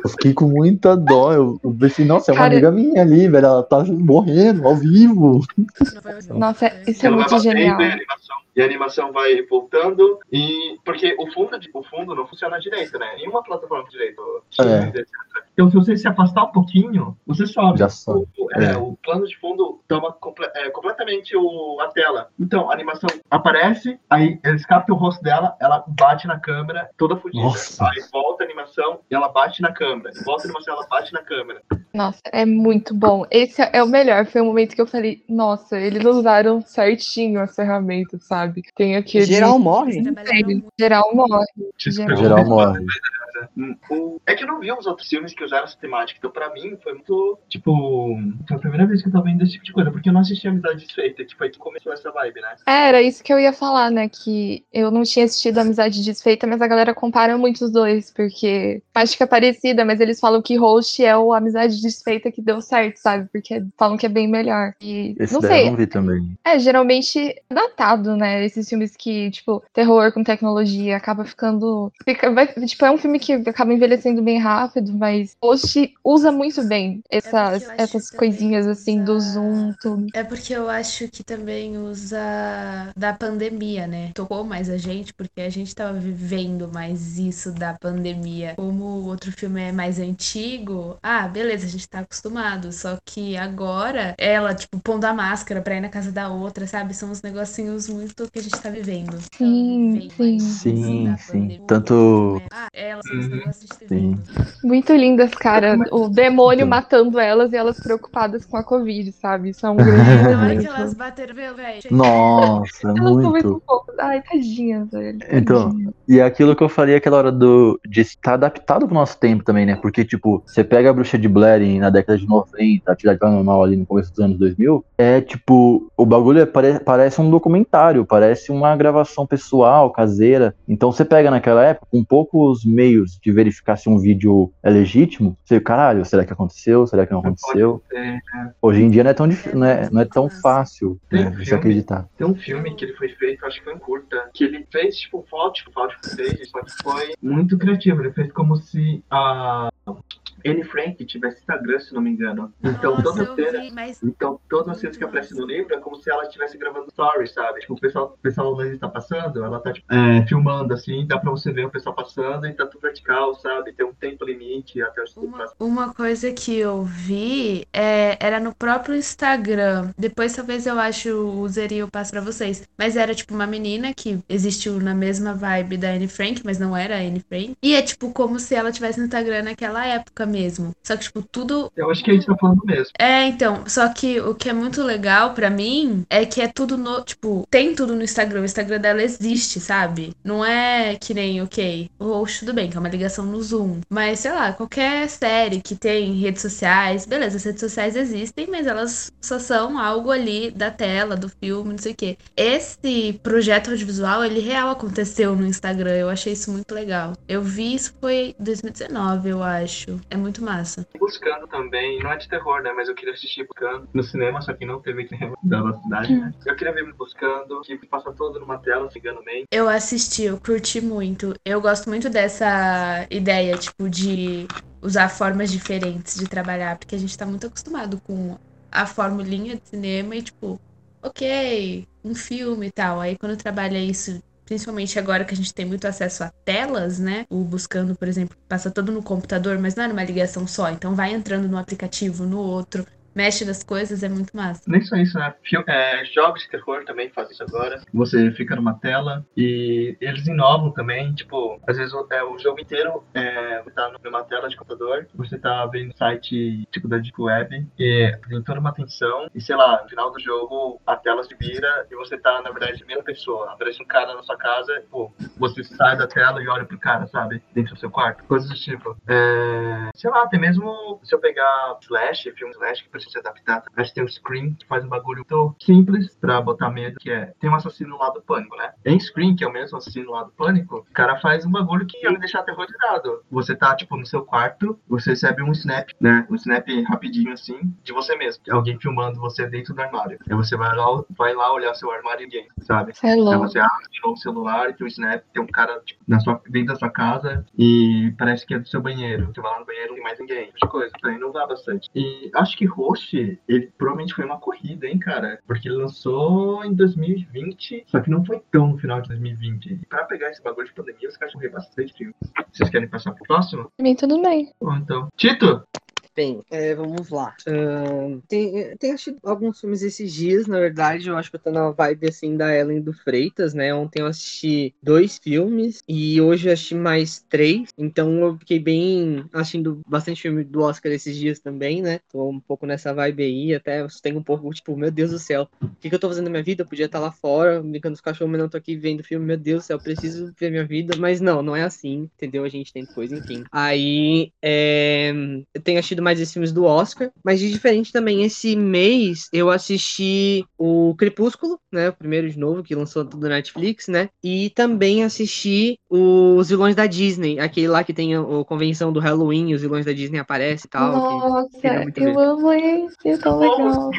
Eu fiquei com muita dó. Eu, eu pensei, nossa, é uma Cara- amiga minha ali, velho. Ela tá morrendo ao vivo. Nossa, isso é ela muito batendo genial. e a animação, e a animação vai voltando. E porque o fundo, o fundo não funciona direito, né? Nenhuma plataforma direito. É. Então, se você se afastar um pouquinho, você sobe. Já sobe. O, é, É. o plano de fundo toma comple- é, completamente o, a tela. Então, a animação aparece, aí eles captam o rosto dela, ela bate na câmera, toda fodida. Nossa. Aí volta a animação e ela bate na câmera. Volta a animação e ela bate na câmera. Nossa, é muito bom. Esse é o melhor. Foi o momento que eu falei, nossa, eles usaram certinho as ferramentas, sabe? Tem aquele. Geral morre. Geral morre. Geral. Geral morre. O- É que eu não vi os outros filmes que usaram essa temática. Então, pra mim, foi muito. Tipo. Foi a primeira vez que eu tava vendo esse tipo de coisa. Porque eu não assisti Amizade Desfeita. Que foi que começou essa vibe, né? É, era isso que eu ia falar, né? Que eu não tinha assistido Amizade Desfeita, mas a galera compara muito os dois, porque acho que é parecida, mas eles falam que Host é o Amizade Desfeita que deu certo, sabe? Porque falam que é bem melhor. E Esse não sei, eu não vi também. é geralmente é datado, né? Esses filmes que, tipo, terror com tecnologia acaba ficando. Fica, vai, tipo, é um filme que acaba envelhecendo bem rápido, mas Host usa muito bem essas, eu acho essas coisinhas assim do usa- zoom, tudo. É porque eu acho que também usa da pandemia, né? Tocou mais a gente, porque a gente tava vivendo mais isso da pandemia. Como o outro filme é mais antigo, ah, beleza, a gente tá acostumado. Só que agora, ela, tipo, pondo a máscara pra ir na casa da outra, sabe? São uns negocinhos muito que a gente tá vivendo. Sim, Vivendo sim. Sim, sim. pandemia. Tanto. Ah, ela, Uhum. Muito lindas, cara. O demônio Então. matando elas e elas preocupadas com a Covid, sabe? Isso é um grande Na hora que elas bateram, velho. Nossa, Elas são muito muito. fofas. Ai, tadinha, velho. Então. E é aquilo que eu falei aquela hora do de estar adaptado pro nosso tempo também, né? Porque, tipo, você pega a bruxa de Blair em- na década de 90, atividade paranormal ali no começo dos anos 2000, é tipo, o bagulho é- pare- parece um documentário, parece uma gravação pessoal, caseira. Então você pega naquela época, com poucos meios de verificar se um vídeo é legítimo, você, caralho, será que aconteceu? Será que não aconteceu? É, Hoje em dia não é tão, dif- não é, não é tão fácil Tem né, um de se filme acreditar. Tem um filme que ele foi feito, acho que foi em curta, que ele fez tipo foto, tipo foto footage, só que foi muito criativo. Ele fez como se a Anne Frank tivesse Instagram, se não me engano. Então Nossa, toda cena. vi, mas Então, todas as cenas que aparecem no livro é como se ela estivesse gravando stories, sabe? Tipo, o pessoal, o pessoal onde está passando, ela tá tipo, é, filmando assim, dá pra você ver o pessoal passando e tá tudo vertical, sabe? Tem um tempo limite até o Uma, uma coisa que eu vi é, era no próprio Instagram. Depois talvez eu acho o user e eu passo pra vocês. Mas era tipo uma menina que existiu na mesma vibe da Anne Frank, mas não era a Anne Frank. E é tipo como se ela tivesse no Instagram naquela época mesmo. Só que tipo tudo Eu acho que a gente tá falando mesmo. é, então, só que o que é muito legal pra mim é que é tudo no, tipo, tem tudo no Instagram, o Instagram dela existe, sabe? Não é que nem, ok, o host tudo bem, que é uma ligação no Zoom, mas sei lá, qualquer série que tem redes sociais, beleza, as redes sociais existem, mas elas só são algo ali da tela, do filme, não sei o quê. Esse projeto audiovisual, ele real aconteceu no Instagram, eu achei isso muito legal. Eu vi isso foi 2019, eu acho. É muito massa. Buscando também, não é de terror, né? Mas eu queria assistir Buscando no cinema, só que não teve cinema da nossa cidade, né? Eu queria ver Buscando, que passa todo numa tela, se engano bem. Eu assisti, eu curti muito. Eu gosto muito dessa ideia, tipo, de usar formas diferentes de trabalhar, porque a gente tá muito acostumado com a formulinha de cinema e, tipo, ok, um filme e tal. Aí quando trabalha isso, principalmente agora que a gente tem muito acesso a telas, né? O Buscando, por exemplo, passa todo no computador, mas não é numa ligação só. Então vai entrando no aplicativo, no outro. Mexe nas coisas, é muito massa. Nem só isso, né? Fil- é, jogos de terror também fazem isso agora. Você fica numa tela e eles inovam também. Tipo, às vezes é, o jogo inteiro é, tá numa tela de computador, você tá vendo site tipo da Deep Web e tem toda uma atenção. E sei lá, no final do jogo a tela se vira e você tá, na verdade, primeira pessoa. Aparece um cara na sua casa, pô, você sai da tela e olha pro cara, sabe? Dentro do seu quarto. Coisas do tipo. É, sei lá, até mesmo se eu pegar Slash, filme Slash que precisa se adaptar, acho que tem o Scream, que faz um bagulho tão simples pra botar medo, que é, tem um assassino lá do Pânico, né? Em Scream, que é o mesmo assassino lá do Pânico, o cara faz um bagulho que ia me deixar aterrorizado. Você tá, tipo, no seu quarto, você recebe um snap, né? Um snap rapidinho, assim, de você mesmo. Alguém filmando você dentro do armário. Aí você vai lá, vai lá olhar seu armário e ninguém, sabe? Você é Aí você abre o celular, tem um snap, tem um cara tipo, na sua, dentro da sua casa e parece que é do seu banheiro. Você vai lá no banheiro, não tem mais ninguém. Tipo coisa, pra inovar bastante. E acho que Roche, ele provavelmente foi uma corrida, hein, cara? Porque ele lançou em 2020, só que não foi tão no final de 2020. E pra pegar esse bagulho de pandemia, os caras correr bastante filme. Vocês querem passar pro próximo? Pra mim, tudo bem. Bom, então. Tito! Bem, é, vamos lá. Ahn, tem, tem assistido alguns filmes esses dias, na verdade. Eu acho que eu tô na vibe assim da Ellen do Freitas, né? Ontem eu assisti dois filmes e hoje eu assisti mais três. Então eu fiquei bem assistindo bastante filme do Oscar esses dias também, né? Tô um pouco nessa vibe aí. Até tenho um pouco, tipo, meu Deus do céu, o que, que eu tô fazendo na minha vida? Eu podia estar lá fora, brincando com os cachorros, mas não tô aqui vendo filme. Meu Deus do céu, eu preciso ver minha vida. Mas não, não é assim, entendeu? A gente tem coisa, enfim. Aí, é, eu tenho assistido mais esses filmes do Oscar, mas de diferente também, esse mês eu assisti o Crepúsculo, né? O primeiro de novo, que lançou do Netflix, né? E também assisti os vilões da Disney, aquele lá que tem a, a convenção do Halloween, os vilões da Disney aparecem e tal. que- Nossa, muito eu amo esse, é tão legal.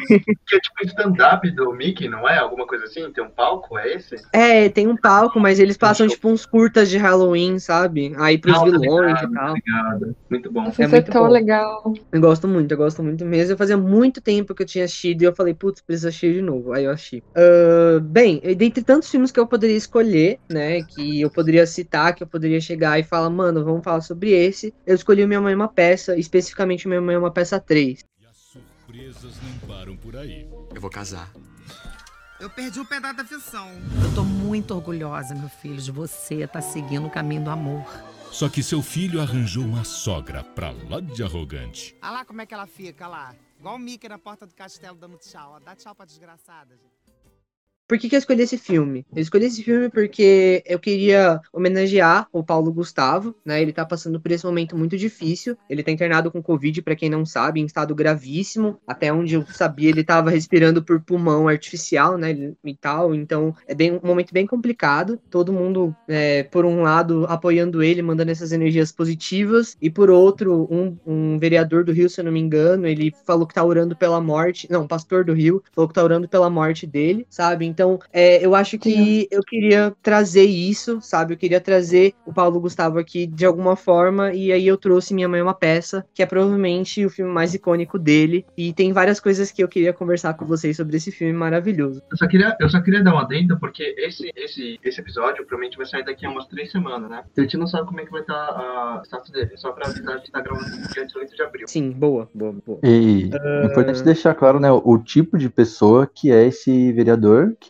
Que é tipo stand-up do Mickey, não é? Alguma coisa assim? Tem um palco? É esse? É, tem um palco, mas eles passam show. tipo uns curtas de Halloween, sabe? Aí pros Não, tá vilões ligado, e tal. Obrigado. Muito bom. Nossa, É isso é muito tão bom. legal. Eu gosto muito, eu gosto muito mesmo. Eu fazia muito tempo que eu tinha assistido e eu falei, putz, preciso assistir de novo. Aí eu assisti. Ah, bem, dentre tantos filmes que eu poderia escolher, né, que eu poderia citar, que eu poderia chegar e falar, mano, vamos falar sobre esse, eu escolhi o Minha Mãe é uma Peça, especificamente o Minha Mãe é uma Peça 3. E as surpresas não param por aí. Eu vou casar. Eu perdi um pedaço da ficção. Eu tô muito orgulhosa, meu filho, de você estar seguindo o caminho do amor. Só que seu filho arranjou uma sogra pra lá de arrogante. Olha lá como é que ela fica, lá. Igual o Mickey na porta do castelo dando tchau. Dá tchau pra desgraçada, gente. Por que, que eu escolhi esse filme? Eu escolhi esse filme porque eu queria homenagear o Paulo Gustavo, né? Ele tá passando por esse momento muito difícil. Ele tá internado com Covid, pra quem não sabe, em estado gravíssimo. Até onde eu sabia, ele tava respirando por pulmão artificial, né? E tal. Então, é bem, um momento bem complicado. Todo mundo, é, por um lado, apoiando ele, mandando essas energias positivas. E por outro, um, um vereador do Rio, se eu não me engano, ele falou que tá orando pela morte. Não, um pastor do Rio, falou que tá orando pela morte dele, sabe? Então, é, eu acho que eu queria trazer isso, sabe? Eu queria trazer o Paulo Gustavo aqui de alguma forma, e aí eu trouxe Minha Mãe é uma Peça, que é provavelmente o filme mais icônico dele, e tem várias coisas que eu queria conversar com vocês sobre esse filme maravilhoso. Eu só queria, eu só queria dar uma adenda, porque esse, esse, esse episódio provavelmente vai sair daqui a umas três semanas, né? Então a gente não sabe como é que vai estar a status dele. Só pra avisar, a gente tá gravando dia 18 de abril. Sim, boa, boa, boa. E é importante deixar claro, né, o tipo de pessoa que é esse vereador, que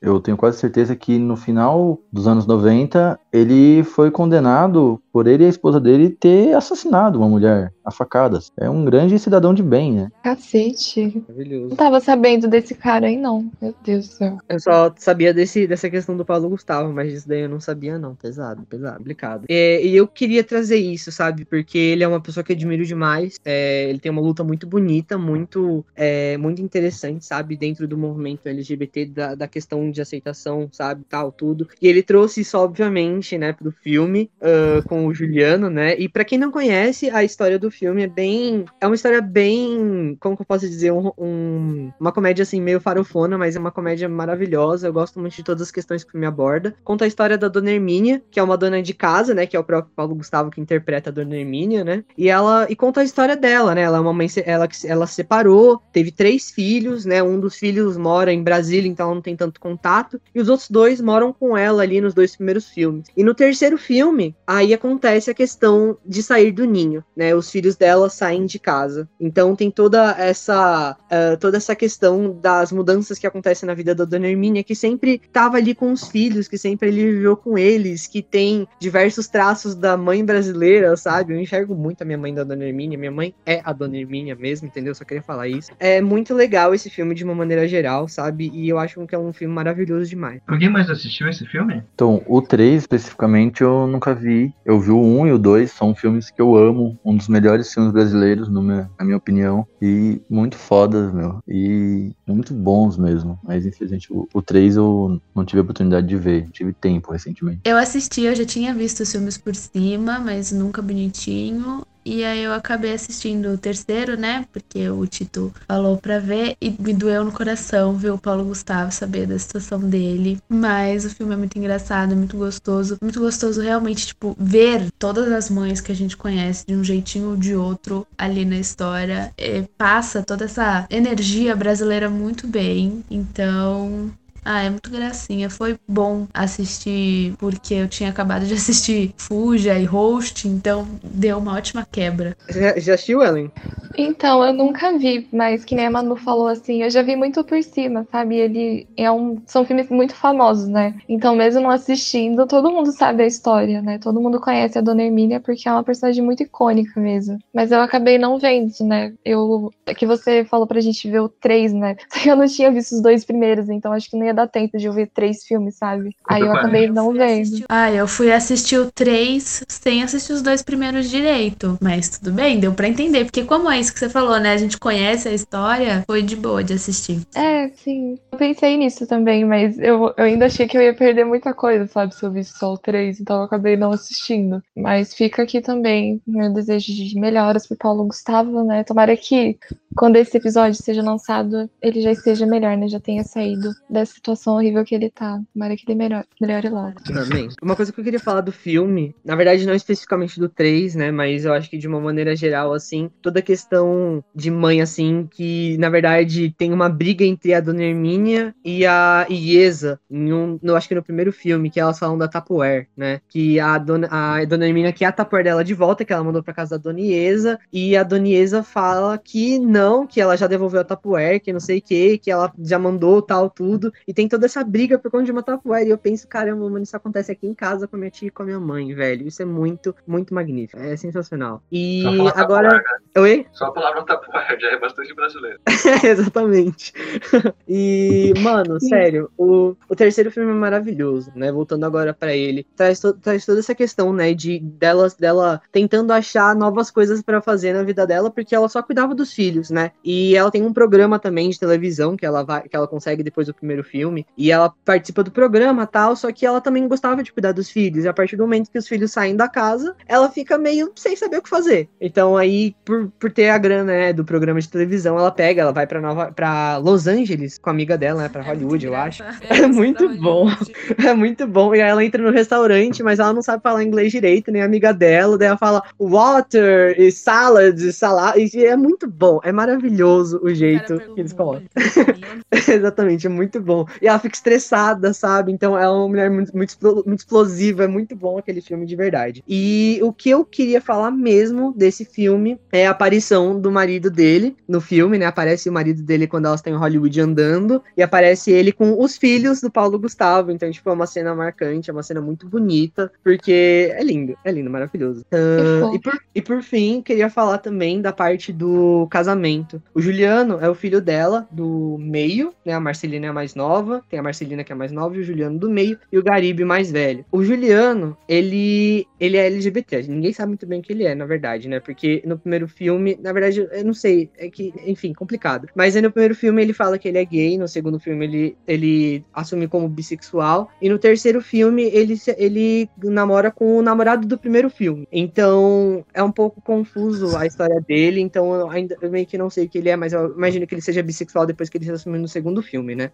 eu tenho quase certeza que no final dos anos 90 ele foi condenado por ele e a esposa dele ter assassinado uma mulher a facadas. É um grande cidadão de bem, né? Cacete. Maravilhoso. Não tava sabendo desse cara aí, não. Meu Deus do céu. Eu só sabia desse, dessa questão do Paulo Gustavo, mas isso daí eu não sabia, não. Pesado, pesado, complicado. É, e eu queria trazer isso, sabe? Porque ele é uma pessoa que eu admiro demais. É, ele tem uma luta muito bonita, muito, é, muito interessante, sabe? Dentro do movimento LGBT, da, da questão de aceitação, sabe? Tal, tudo. E ele trouxe isso, obviamente, né, pro filme, ah, com o Juliano, né? E pra quem não conhece, a história do filme é bem. É uma história bem. Como que eu posso dizer? Um, um- uma comédia assim, meio farofona, mas é uma comédia maravilhosa. Eu gosto muito de todas as questões que o filme aborda. Conta a história da Dona Hermínia, que é uma dona de casa, né? Que é o próprio Paulo Gustavo que interpreta a Dona Hermínia, né? E ela. E conta a história dela, né? Ela é uma mãe. Ela, ela se separou, teve três filhos, né? Um dos filhos mora em Brasília, então ela não tem tanto contato. E os outros dois moram com ela ali nos dois primeiros filmes. E no terceiro filme, aí acontece acontece a questão de sair do ninho, né? Os filhos dela saem de casa. Então tem toda essa uh, toda essa questão das mudanças que acontecem na vida da Dona Hermínia, que sempre estava ali com os filhos, que sempre ele viveu com eles, que tem diversos traços da mãe brasileira, sabe? Eu enxergo muito a minha mãe da Dona Hermínia. Minha mãe é a Dona Hermínia mesmo, entendeu? Só queria falar isso. É muito legal esse filme de uma maneira geral, sabe? E eu acho que é um filme maravilhoso demais. Alguém mais assistiu esse filme? Então, o 3 especificamente eu nunca vi. Eu vi o 1 e o 2, são filmes que eu amo, um dos melhores filmes brasileiros, meu, na minha opinião, e muito fodas, meu, e muito bons mesmo. Mas infelizmente o, o 3 eu não tive a oportunidade de ver, tive tempo recentemente. Eu assisti, eu já tinha visto os filmes por cima, mas nunca bonitinho. E aí eu acabei assistindo o terceiro, né? Porque o Tito falou pra ver e me doeu no coração ver o Paulo Gustavo saber da situação dele. Mas o filme é muito engraçado, muito gostoso. Muito gostoso realmente, tipo, ver todas as mães que a gente conhece de um jeitinho ou de outro ali na história. E passa toda essa energia brasileira muito bem. Então, ah, é muito gracinha. Foi bom assistir, porque eu tinha acabado de assistir Fuja e Host, então deu uma ótima quebra. Já, já assistiu, Ellen? Então, eu nunca vi, mas que nem a Manu falou assim, eu já vi muito por cima, sabe? Ele é um. São filmes muito famosos, né? Então, mesmo não assistindo, todo mundo sabe a história, né? Todo mundo conhece a Dona Hermínia porque é uma personagem muito icônica mesmo. Mas eu acabei não vendo, né? Eu. É que você falou pra gente ver o 3, né? Só que eu não tinha visto os dois primeiros, então acho que não ia dar tempo de eu ver três filmes, sabe? Aí eu acabei não vendo. Ah, eu fui assistir o 3 sem assistir os dois primeiros direito. Mas tudo bem, deu pra entender. Porque como é isso que você falou, né? A gente conhece a história, foi de boa de assistir. É, sim. Eu pensei nisso também, mas eu, eu ainda achei que eu ia perder muita coisa, sabe? Se eu visse só o 3, então eu acabei não assistindo. Mas fica aqui também meu desejo de melhoras pro Paulo Gustavo, né? Tomara que quando esse episódio seja lançado, ele já esteja melhor, né? Já tenha saído dessa situação horrível que ele tá. Tomara que ele melhore, melhore logo. Também. Uma coisa que eu queria falar do filme, na verdade não especificamente do 3, né? Mas eu acho que de uma maneira geral, assim, toda a questão de mãe, assim, que na verdade tem uma briga entre a Dona Hermínia e a Iesa, em um, eu acho que no primeiro filme, que elas falam da Tupperware, né? Que a Dona, a Dona Hermínia quer a Tupperware dela de volta, que ela mandou pra casa da Dona Iesa, e a Dona Iesa fala que não, que ela já devolveu a Tupperware, que não sei o que, que ela já mandou tal, tudo. E tem toda essa briga por conta de uma Tupperware. E eu penso, caramba, mano, isso acontece aqui em casa com a minha tia e com a minha mãe, velho. Isso é muito, muito magnífico. É sensacional. E agora. Tupperware, Oi? Só a palavra Tupperware já é bastante brasileiro. Exatamente. e, mano, sério, o, o terceiro filme é maravilhoso, né? Voltando agora para ele. Traz, to, traz toda essa questão, né? De dela, dela tentando achar novas coisas para fazer na vida dela, porque ela só cuidava dos filhos, né? E ela tem um programa também de televisão que ela vai, que ela consegue depois do primeiro filme. E ela participa do programa tal, só que ela também gostava de cuidar dos filhos. E a partir do momento que os filhos saem da casa, ela fica meio sem saber o que fazer. Então aí, por, por ter a grana né, do programa de televisão, ela pega, ela vai para Nova, para Los Angeles com a amiga dela, né, para Hollywood, eu acho. É, muito bom. É muito bom. E aí ela entra no restaurante, mas ela não sabe falar inglês direito, nem a amiga dela. Daí ela fala water e salad, e salada. E é muito bom. É maravilhoso o jeito que eles colocam. Exatamente, é muito bom. E ela fica estressada, sabe? Então ela é uma mulher muito, muito, muito explosiva. É muito bom aquele filme de verdade. E o que eu queria falar mesmo desse filme é a aparição do marido dele no filme, né? Aparece o marido dele quando elas em Hollywood andando. E aparece ele com os filhos do Paulo Gustavo. Então, tipo, é uma cena marcante, é uma cena muito bonita. Porque é lindo, é lindo, maravilhoso. Uh, e, por, e por fim, queria falar também da parte do casamento. O Juliano é o filho dela, do meio, né? A Marcelina é a mais nova, tem a Marcelina que é mais nova e o Juliano do meio e o Garibe mais velho. O Juliano, ele ele é LGBT, ninguém sabe muito bem o que ele é, na verdade, né? Porque no primeiro filme, na verdade, eu não sei, é que, enfim, complicado. Mas aí no primeiro filme ele fala que ele é gay, no segundo filme ele, ele assume como bissexual e no terceiro filme ele ele namora com o namorado do primeiro filme. Então, é um pouco confuso a história dele, então eu ainda eu meio que não sei o que ele é, mas eu imagino que ele seja bissexual depois que ele se assumiu no segundo filme, né?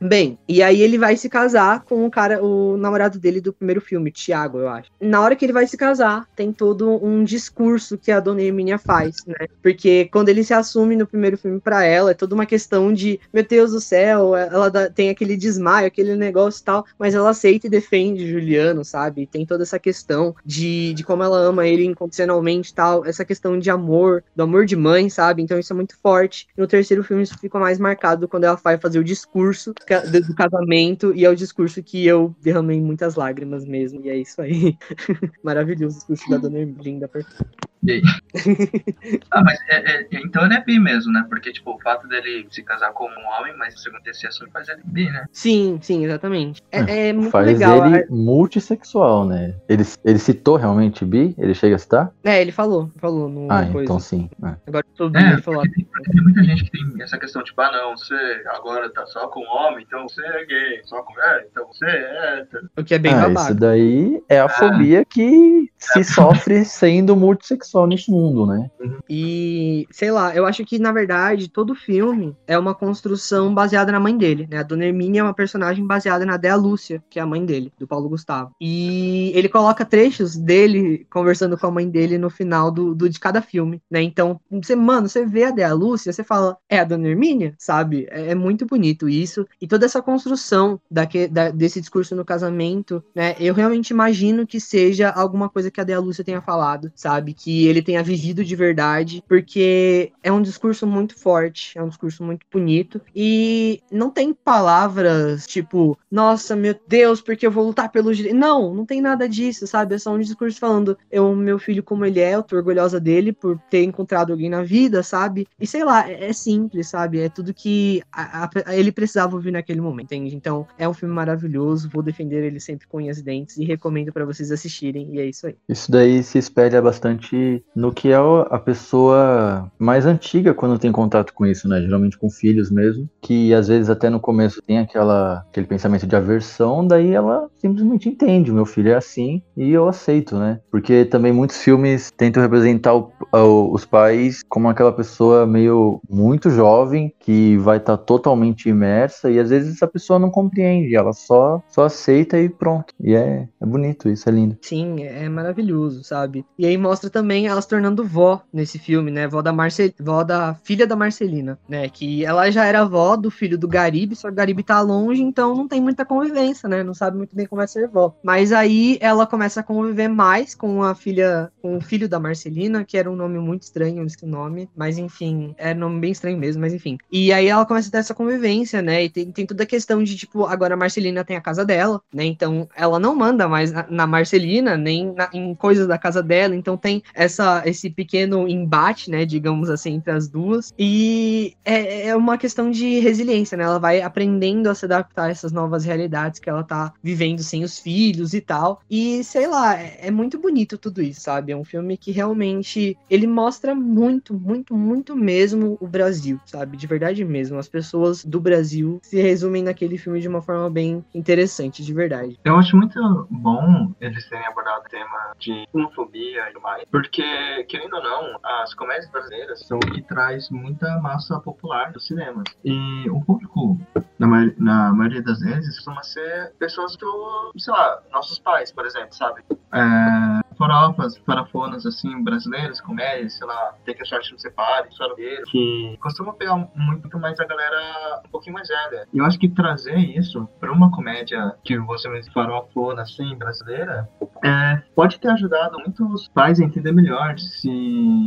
Bem, e aí ele vai se casar com o cara, o namorado dele do primeiro filme, Thiago, eu acho. Na hora que ele vai se casar, tem todo um discurso que a dona Hermínia faz. né? Porque quando ele se assume no primeiro filme pra ela, é toda uma questão de, meu Deus do céu, ela dá- tem aquele desmaio, aquele negócio e tal, mas ela aceita e defende Juliano, sabe? Tem toda essa questão de, de como ela ama ele incondicionalmente e tal, essa questão de amor, do amor de mãe, sabe? Então isso é muito forte. No terceiro filme isso fica mais marcado quando ela vai fazer o discurso ca- do do casamento, e é o discurso que eu derramei muitas lágrimas mesmo, e é isso aí. Maravilhoso o discurso da Dona Ermelinda, perfeito. Ah, mas é, é- então ele é bi mesmo, né? Porque, tipo, o fato dele se casar com um homem, mas segundo esse assunto faz ele bi, né? Sim, sim, exatamente. É, é muito Faz legal. ele multissexual, né? Ele, ele citou realmente bi? Ele chega a citar? É, ele falou, falou no Ah, coisa. então sim. é. Agora eu tô É, falar. tem, tem muita gente que tem essa questão, tipo, ah, não, você agora tá só com homem, então você é gay, só com é, então você é hétero. O que é bem ah, babaca. isso daí é a fobia que se sofre sendo multissexual nesse mundo, né? E, sei lá, eu acho que, na verdade, todo filme é uma construção baseada na mãe dele, né? A Dona Hermínia é uma personagem baseada na Dea Lúcia, que é a mãe dele, do Paulo Gustavo. E ele coloca trechos dele conversando com a mãe dele no final do, do de cada filme, né? Então, você, mano, você vê a Dea Lúcia, você fala, é a Dona Hermínia, sabe? É, é muito bonito isso. E toda essa construção daque, da- desse discurso no casamento, né? Eu realmente imagino que seja alguma coisa que a Dea Lúcia tenha falado, sabe? Que ele tenha vivido de verdade, porque é um discurso muito forte, é um discurso muito bonito. E não tem palavras tipo, nossa, meu Deus, porque eu vou lutar pelo direito. Não, não tem nada disso, sabe? É só um discurso falando, eu meu filho como ele é, eu tô orgulhosa dele por ter encontrado alguém na vida, sabe? E sei lá, é, é simples, sabe? É tudo que a- a- ele precisava ouvir naquele momento, entende? Então, é um filme maravilhoso, vou defender ele sempre com unhas e dentes e recomendo pra vocês assistirem, e é isso aí. Isso daí se espelha bastante no que é a pessoa mais antiga quando tem contato com isso, né? Geralmente com filhos mesmo, que às vezes até no começo tem aquela, aquele pensamento de aversão, daí ela simplesmente entende, meu filho é assim e eu aceito, né? Porque também muitos filmes tentam representar o- o- os pais como aquela pessoa meio muito jovem que vai estar totalmente imersa e às vezes essa pessoa não compreende, ela só, só aceita e pronto. E é, é bonito isso, é lindo. Sim, é maravilhoso, sabe? E aí mostra também ela se tornando vó nesse filme, né? Vó da, Marcel... vó da filha da Marcelina, né? Que ela já era vó do filho do Garibe, só que o Garibe tá longe, então não tem muita convivência, né? Não sabe muito bem como é ser vó. Mas aí ela começa a conviver mais com a filha, com o filho da Marcelina, que era um nome muito estranho, o nome, mas enfim, é um nome bem estranho mesmo, mas enfim. E aí ela começa a ter essa convivência, né? E tem, tem toda a questão de, tipo, agora a Marcelina tem a casa dela, né? Então ela não manda mais na, na Marcelina, nem na- em coisas da casa dela, então tem essa, esse pequeno embate, né? Digamos assim, entre as duas. E é, é uma questão de resiliência, né? Ela vai aprendendo a se adaptar a essas novas realidades que ela tá vivendo sem os filhos e tal. E sei lá, é, é muito bonito tudo isso, sabe? É um filme que realmente ele mostra muito, muito, muito mesmo o Brasil, sabe? De verdade mesmo. As pessoas do Brasil se resumem naquele filme de uma forma bem interessante, de verdade. Eu acho muito bom eles terem abordado o tema de homofobia e mais, porque, querendo ou não, as comédias brasileiras são o que traz muita massa popular dos cinemas. E o público, na, mai- na maioria das vezes, costuma ser pessoas do, sei lá, nossos pais, por exemplo, sabe? É, farofas, parafonas, assim, brasileiras, comédias, sei lá, Tem que a sorte não separe, Saroeiro, que costuma pegar muito mais a galera um pouquinho mais velha. E eu acho que trazer isso pra uma comédia que você mesmo farofona, assim, brasileira, é, pode ter ajudado muitos pais a entender melhor se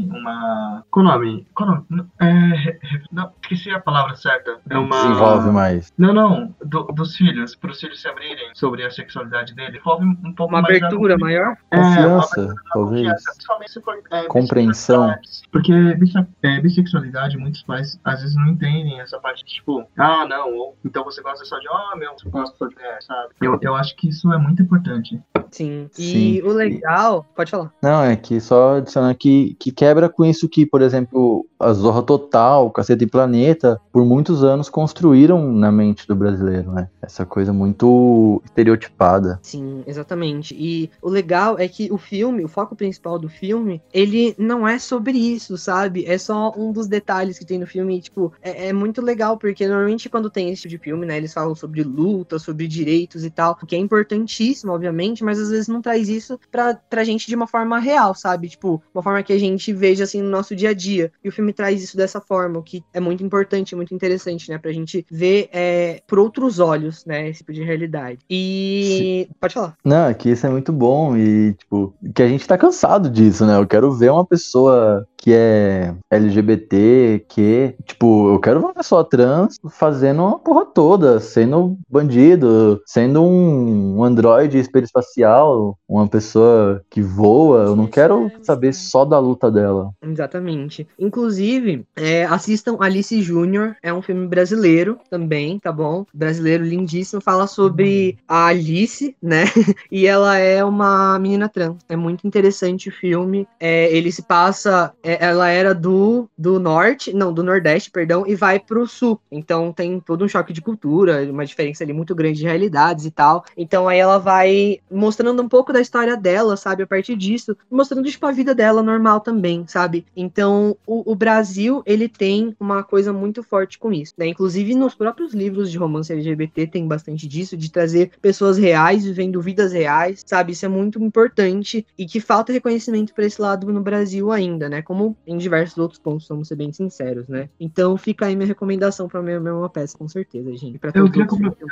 uma... Qual o nome? Qual o nome? É, não, esqueci a palavra certa. É uma... Desenvolve mais. Não, não, do- dos filhos, para os filhos se abrirem sobre a sexualidade dele, envolve um pouco Uma mais abertura da- maior? É, uma Confiança, talvez. confiança, principalmente se for é, Compreensão. porque é, bissexualidade, muitos pais às vezes não entendem essa parte de tipo, ah, não, ou então você gosta só de homem, ou você gosta só de mulher, sabe? Eu, eu acho que isso é muito importante. Sim. E Sim. o legal. Pode falar. Não, é que só adicionar que, que quebra com isso que, por exemplo, a Zorra Total, Caceta e Planeta, por muitos anos construíram na mente do brasileiro, né? Essa coisa muito estereotipada. Sim, exatamente. E o legal é que o filme, o foco principal do filme, ele não é sobre isso, sabe? É só um dos detalhes que tem no filme. e, Tipo, é, é muito legal, porque normalmente quando tem esse tipo de filme, né, eles falam sobre luta, sobre direitos e tal, o que é importantíssimo, obviamente, mas às vezes não traz isso pra, pra gente de uma forma real, sabe? Tipo, uma forma que a gente veja assim no nosso dia a dia. E o filme traz isso dessa forma, o que é muito importante, muito interessante, né? Pra gente ver é, por outros olhos, né? Esse tipo de realidade. E. Pode falar. Não, é que isso é muito bom e, tipo, que a gente tá cansado disso, né? Eu quero ver uma pessoa que é LGBT, que, tipo, eu quero ver uma pessoa trans fazendo uma porra toda, sendo bandido, sendo um, um androide espacial, uma pessoa que voa. Eu não quero saber só da luta dela. Exatamente. Inclusive, é, assistam Alice Júnior, é um filme brasileiro também, tá bom? Brasileiro lindíssimo, fala sobre a Alice, né? e ela é uma menina trans. É muito interessante o filme. É, ele se passa. é, ela era do, do norte, não, do nordeste, perdão, e vai pro sul. Então tem todo um choque de cultura, uma diferença ali muito grande de realidades e tal. Então aí ela vai mostrando um pouco da história dela, sabe? A partir disso, mostrando tipo a vida dela normal também, sabe? Então o, o Brasil, ele tem uma coisa muito forte com isso, né? Inclusive nos próprios livros de romance LGBT tem bastante disso, de trazer pessoas reais vivendo vidas reais, sabe? Isso é muito importante e que falta reconhecimento para esse lado no Brasil ainda, né? Como em diversos outros pontos, vamos ser bem sinceros, né? Então fica aí minha recomendação pra minha, minha peça, com certeza, gente. Pra Eu queria,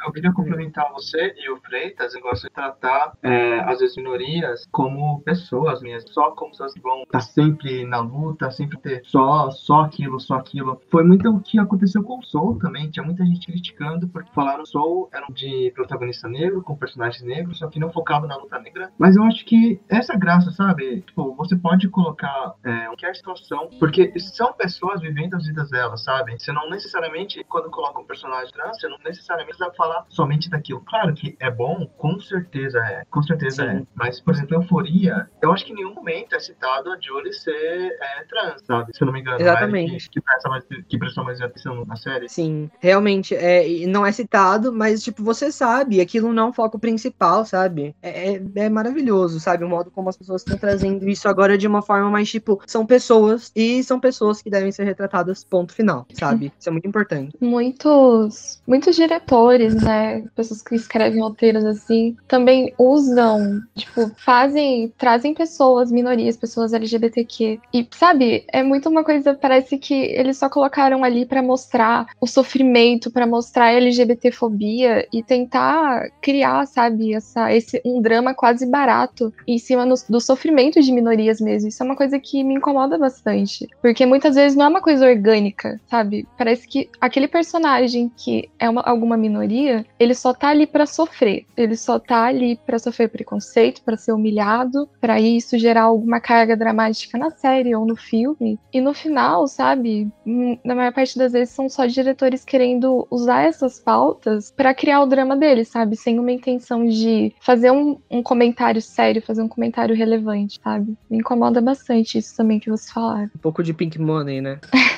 eu queria complementar você e o Freitas, eu gosto de tratar é, as minorias como pessoas mesmo, só como pessoas que vão estar sempre na luta, sempre ter só, só aquilo, só aquilo. Foi muito o que aconteceu com o Soul também, tinha muita gente criticando porque falaram que Soul era de protagonista negro, com personagens negros, só que não focava na luta negra. Mas eu acho que é a graça, sabe? Tipo, você pode colocar é, qualquer situação, porque são pessoas vivendo as vidas delas, sabe? Você não necessariamente, quando coloca um personagem trans, você não necessariamente vai falar somente daquilo. Claro que é bom, com certeza é. Com certeza Sim. é. Mas, por exemplo, Euforia, eu acho que em nenhum momento é citado a Jolie ser é, trans, sabe? Se eu não me engano. Exatamente. A Ellie Que, que, presta mais, que prestou mais atenção na série. Sim, realmente, é, não é citado, mas, tipo, você sabe, aquilo não é um foco principal, sabe? É, é, é maravilhoso, sabe? O modo como as pessoas estão trazendo isso agora de uma forma mais, tipo, são pessoas e são pessoas que devem ser retratadas, ponto final, sabe? Isso é muito importante. muitos muitos diretores, né, pessoas que escrevem roteiros assim, também usam, tipo, fazem, trazem pessoas, minorias, pessoas LGBTQ. E sabe, é muito uma coisa, parece que eles só colocaram ali pra mostrar o sofrimento, pra mostrar a LGBTfobia e tentar criar, sabe, essa esse um drama quase barato em cima no- do sofrimento de minorias mesmo. Isso é uma coisa que me incomoda bastante, porque muitas vezes não é uma coisa orgânica, sabe? Parece que aquele personagem que é uma, alguma minoria, ele só tá ali pra sofrer. Ele só tá ali pra sofrer preconceito, pra ser humilhado, pra isso gerar alguma carga dramática na série ou no filme. E no final, sabe, hum, na maior parte das vezes são só diretores querendo usar essas pautas pra criar o drama deles, sabe? Sem uma intenção de fazer um, um comentário sério, fazer um comentário relevante, sabe? Me incomoda bastante isso também que vocês falaram. Um pouco de Pink Money, né?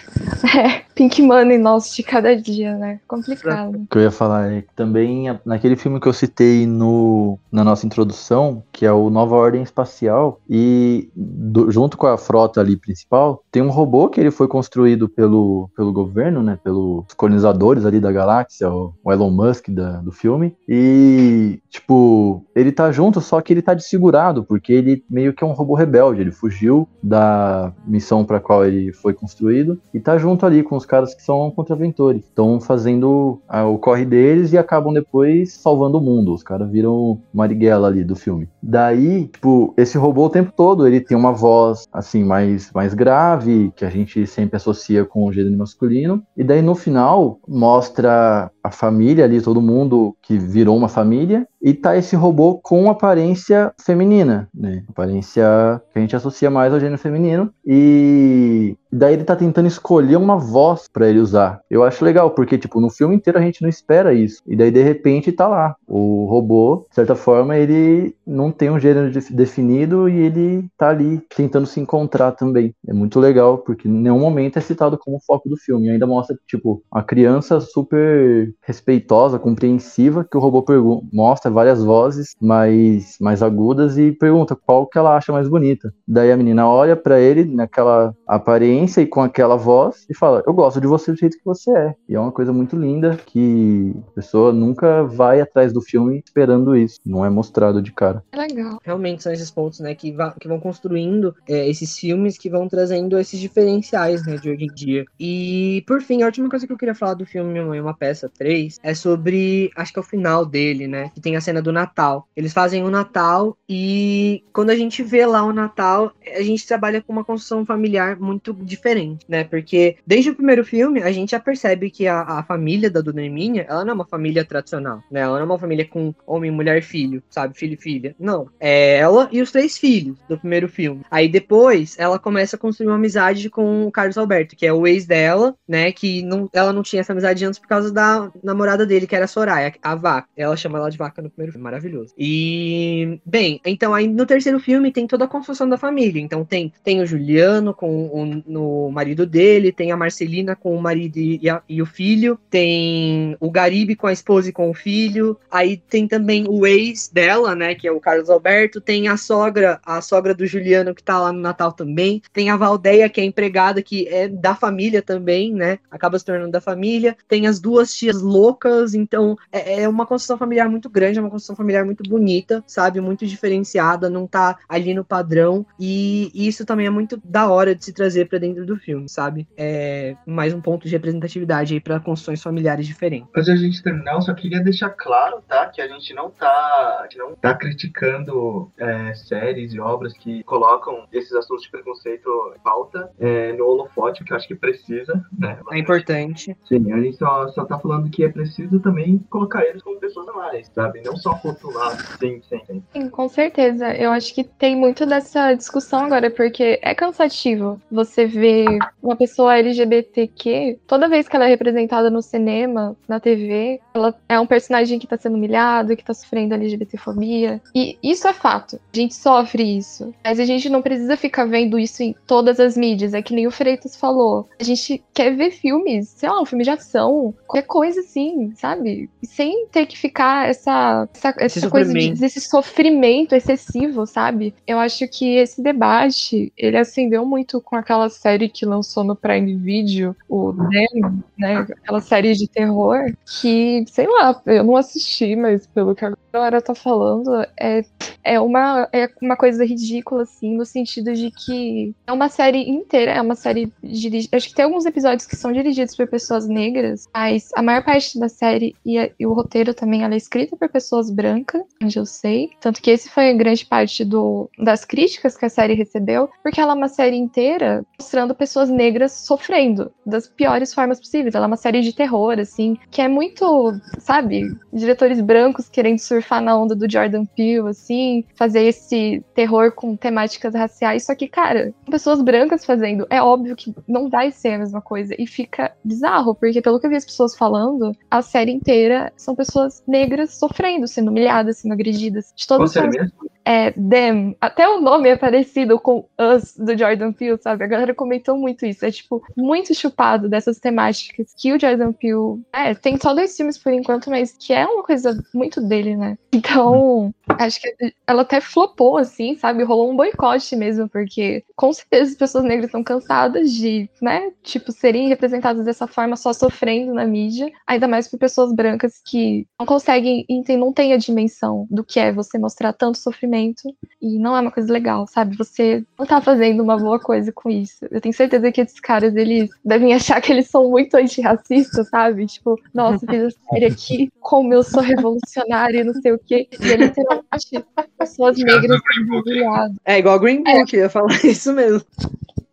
É, Pink Money, nosso de cada dia, né? Complicado. O que eu ia falar é que também naquele filme que eu citei no, na nossa introdução, que é o Nova Ordem Espacial, e do- junto com a frota ali principal, tem um robô que ele foi construído pelo, pelo governo, né? Pelos colonizadores ali da galáxia, o, o Elon Musk da- do filme. E, tipo, ele tá junto, só que ele tá desfigurado, porque ele meio que é um robô rebelde. Ele fugiu da missão para qual ele foi construído e tá junto ali com os caras que são contraventores. Estão fazendo ah, o corre deles e acabam depois salvando o mundo. Os caras viram Marighella ali do filme. Daí, tipo, esse robô o tempo todo, ele tem uma voz, assim, mais, mais grave, que a gente sempre associa com o gênero masculino. E daí, no final, mostra a família ali, todo mundo que virou uma família. E tá esse robô com aparência feminina, né? Aparência que a gente associa mais ao gênero feminino. E daí ele tá tentando escolher uma voz pra ele usar. Eu acho legal, porque, tipo, no filme inteiro a gente não espera isso. E daí, de repente, tá lá. O robô, de certa forma, ele não tem um gênero de- definido e ele tá ali tentando se encontrar também. É muito legal, porque em nenhum momento é citado como foco do filme. E ainda mostra, tipo, a criança super respeitosa, compreensiva, que o robô mostra várias vozes mais, mais agudas e pergunta qual que ela acha mais bonita. Daí a menina olha pra ele naquela aparência e com aquela voz e fala: Eu gosto de você do jeito que você é. E é uma coisa muito linda que a pessoa nunca vai atrás do filme esperando isso. Não é mostrado de cara. É legal. Realmente são esses pontos, né, que, que vão construindo é, esses filmes que vão trazendo esses diferenciais, né, de hoje em dia. E, por fim, a última coisa que eu queria falar do filme Minha Mãe, é Uma Peça 3 é sobre, acho que é o final dele, né, que tem a cena do Natal. Eles fazem o Natal e quando a gente vê lá o Natal, a gente trabalha com uma construção familiar muito diferente, né, porque desde o primeiro filme a gente já percebe que a, a família da Dona Hermínia, ela não é uma família tradicional, né, ela não é uma família com homem, mulher, filho, sabe, filho e filha. Não, é ela e os três filhos do primeiro filme. Aí depois ela começa a construir uma amizade com o Carlos Alberto, que é o ex dela, né? Que não, ela não tinha essa amizade antes por causa da namorada dele, que era a Soraya, a vaca. Ela chama ela de vaca no primeiro filme, maravilhoso. E, bem, então aí no terceiro filme tem toda a construção da família. Então tem, tem o Juliano com o, no marido dele, tem a Marcelina com o marido e, a- e o filho, tem o Garibe com a esposa e com o filho, aí tem também o ex dela, né, que é o Carlos Alberto, tem a sogra, a sogra do Juliano que tá lá no Natal também, tem a Valdeia, que é empregada, que é da família também, né, acaba se tornando da família, tem as duas tias loucas, então é, é uma construção familiar muito grande, é uma construção familiar muito bonita, sabe, muito diferenciada, não tá ali no padrão, e isso também é muito da hora de se trazer pra dentro do filme, sabe, é mais um ponto de representatividade aí pra construções familiares diferentes. Antes de a gente terminar, eu só queria deixar claro, tá? Que a gente não tá, que não tá criticando é, séries e obras que colocam esses assuntos de preconceito em pauta é, no holofote, que eu acho que precisa, né? É importante. Sim, a gente só, só tá falando que é preciso também colocar eles como pessoas a mais, sabe? Não só rotular, sim, sim, sim. Sim, com certeza. Eu acho que tem muito dessa discussão agora, porque é cansativo você ver uma pessoa LGBTQ, toda vez que ela é representada no cinema, na TV, ela é um personagem que tá sendo humilhado, que tá sofrendo LGBTfobia. E isso é fato. A gente sofre isso. Mas a gente não precisa ficar vendo isso em todas as mídias. É que nem o Freitas falou. A gente quer ver filmes, sei lá, um filme de ação, qualquer coisa assim, sabe? Sem ter que ficar essa, essa, Esse essa coisa de, sofrimento. desse sofrimento excessivo, sabe? Eu acho que esse debate, ele acendeu muito com aquela série que lançou no Prime Video, o Dem, né? Aquela série de terror, que, sei lá, eu não assisti, mas pelo que a galera tá falando, é, é, uma, é uma coisa ridícula, assim, no sentido de que é uma série inteira, é uma série dirigida. Acho que tem alguns episódios que são dirigidos por pessoas negras, mas a maior parte da série e, a- e o roteiro também ela é escrita por pessoas brancas, onde eu sei. Tanto que esse foi grande parte do, das críticas que a série recebeu, porque ela é uma série inteira mostrando pessoas negras sofrendo das piores formas possíveis. Ela é uma série de terror, assim, que é muito, sabe, diretores brancos querendo surfar na onda do Jordan Peele, assim, fazer esse terror com temáticas raciais. Só que, cara, pessoas brancas fazendo, é óbvio que não vai ser a mesma coisa. E fica bizarro, porque pelo que eu vi as pessoas falando, a série inteira são pessoas negras sofrendo, sendo humilhadas, sendo agredidas. De todas série as mesmo? é, Them. Até o nome é parecido com Us do Jordan Peele, sabe? A galera comentou muito isso. É, tipo, muito chupado dessas temáticas que o Jordan Peele. É, tem só dois filmes por enquanto, mas que é uma coisa muito dele, né? Então, acho que ela até flopou, assim, sabe? Rolou um boicote mesmo, porque com certeza as pessoas negras estão cansadas de, né? Tipo, serem representadas dessa forma só sofrendo na mídia. Ainda mais por pessoas brancas que não conseguem, não têm a dimensão do que é você mostrar tanto sofrimento e não é uma coisa legal, sabe? Você não tá fazendo uma boa coisa com isso. Eu tenho certeza que esses caras, eles devem achar que eles são muito antirracistas, sabe? Tipo, nossa, fiz essa série aqui, como eu sou revolucionária e não sei o quê. E é literalmente pessoas negras sendo. É igual Green Book, eu ia falar isso mesmo.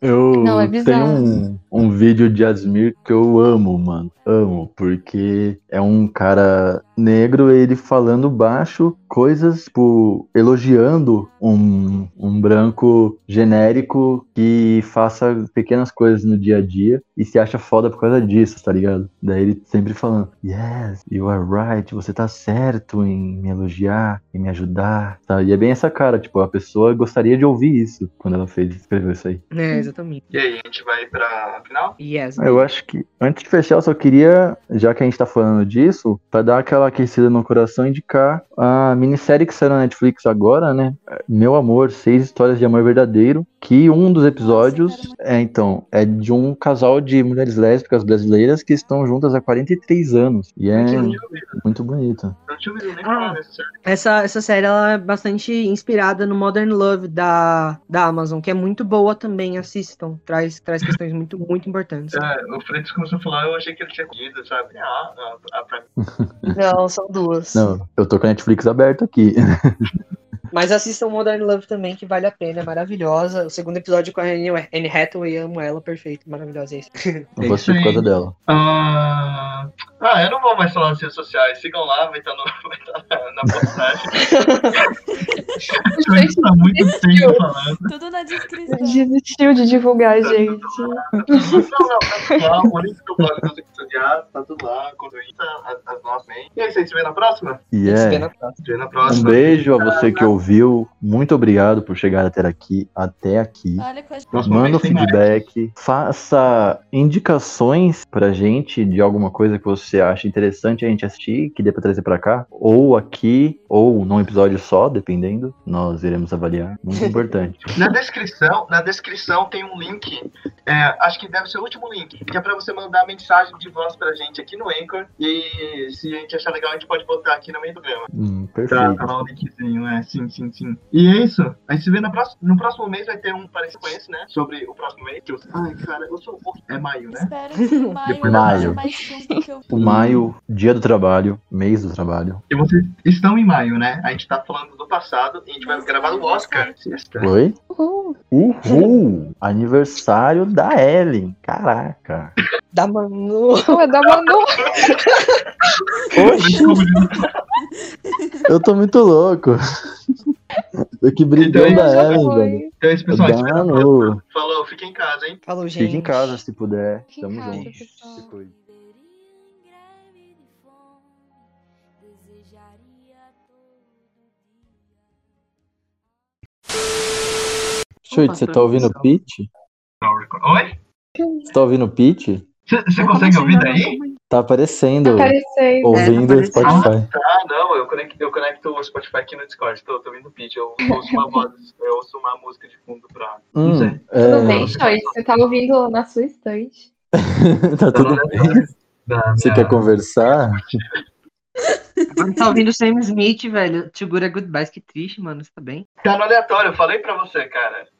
Eu Não, é tenho um, um vídeo de Asmir que eu amo, mano. Amo, porque é um cara negro, ele falando baixo, coisas, tipo, elogiando um, um branco genérico que faça pequenas coisas no dia a dia e se acha foda por causa disso, tá ligado? Daí ele sempre falando, yes, you are right, você tá certo em me elogiar, em me ajudar, tá? E é bem essa cara, tipo, a pessoa gostaria de ouvir isso quando ela fez, escreveu isso aí. É, exatamente. E aí, a gente vai pra final? Yes. Eu acho que, antes de fechar, eu só queria, já que a gente tá falando disso, pra dar aquela aquecida no coração, indicar a minissérie que saiu na Netflix agora, né? Meu Amor, Seis Histórias de Amor Verdadeiro, que um dos episódios é, então, é de um casal de mulheres lésbicas brasileiras que estão juntas há 43 anos. E é muito bonito. Ah. Essa, essa série ela é bastante inspirada no Modern Love da, da Amazon, que é muito boa também, assistam. Traz, traz questões muito, muito importantes. É, o Freitas começou a falar, eu achei que ele tinha comido, sabe? Ah, ah, ah, pra. Não, são duas. Não, eu tô com a Netflix aberto aqui. Mas assistam Modern Love também, que vale a pena, é maravilhosa. O segundo episódio com a Anne Hathaway, amo ela, perfeito, maravilhosa. É isso. Eu vou assistir por causa dela. Ah, ah, eu não vou mais falar nas redes sociais. Sigam lá, vai estar, no, vai estar na, na postagem. a gente tá muito tempo falando. Tudo na descrição. Desistiu de divulgar, gente. Não, não, tá lá, o link do blog dos episodiados, tá tudo lá, conduíta, as, as nossas. E é isso aí, se vê na próxima? E Se vê é. na próxima. Se vê na Um próxima. beijo a você que ouviu. Muito obrigado por chegar até aqui. Até aqui. Olha com a gente. Próxima Manda o feedback, faça indicações pra gente de alguma coisa que você acha interessante a gente assistir, que dê pra trazer pra cá, ou aqui, ou num episódio só, dependendo. Nós iremos avaliar. Muito importante. Na descrição, na descrição tem um link, é, acho que deve ser o último link, que é pra você mandar mensagem de voz pra gente aqui no Anchor. E se a gente achar legal, a gente pode botar aqui no meio do programa. Hum, Tá, perfeito. tá lá o linkzinho, é, sim, sim, sim. E é isso. A gente se vê no próximo, no próximo mês, vai ter um parecido com esse, né? Sobre o próximo mês. eu- Ai, cara, eu sou. É maio, né? Espero que o maio Depois seja maio. mais fundo do que eu O maio, dia do trabalho, mês do trabalho. E vocês estão em maio, né? A gente tá falando do passado e a gente vai gravar o Oscar. Sexta. Oi? Uhul. Uhul! Aniversário da Ellen. Caraca. Da Manu. Ué, da Manu. Oxi, eu tô muito louco. Eu que brigando Então, da já Ellen, velho. Então é isso, pessoal. A próxima. Falou, fica em casa, hein? Falou, gente. Fique em casa se puder. Fique Tamo casa, junto. pessoal. Se cuide. Chute, você tá ouvindo o pitch? Oi? Você tá ouvindo o pitch? Você consegue ouvir daí? Tá aparecendo. Aparecendo. Ouvindo É, o tá Spotify. Ah, não, eu conecto, eu conecto o Spotify aqui no Discord. Tô, tô ouvindo o pitch. Eu ouço uma voz, eu ouço uma música de fundo pra. Não Hum, sei. Tudo bem, é, Choice? Você tá ouvindo na sua estante. tá tudo bem. Você quer conversar? Mano, tá ouvindo Sam Smith, velho. Too Good a Goodbye, que triste, mano. Você tá bem? Tá no aleatório, eu falei pra você, cara.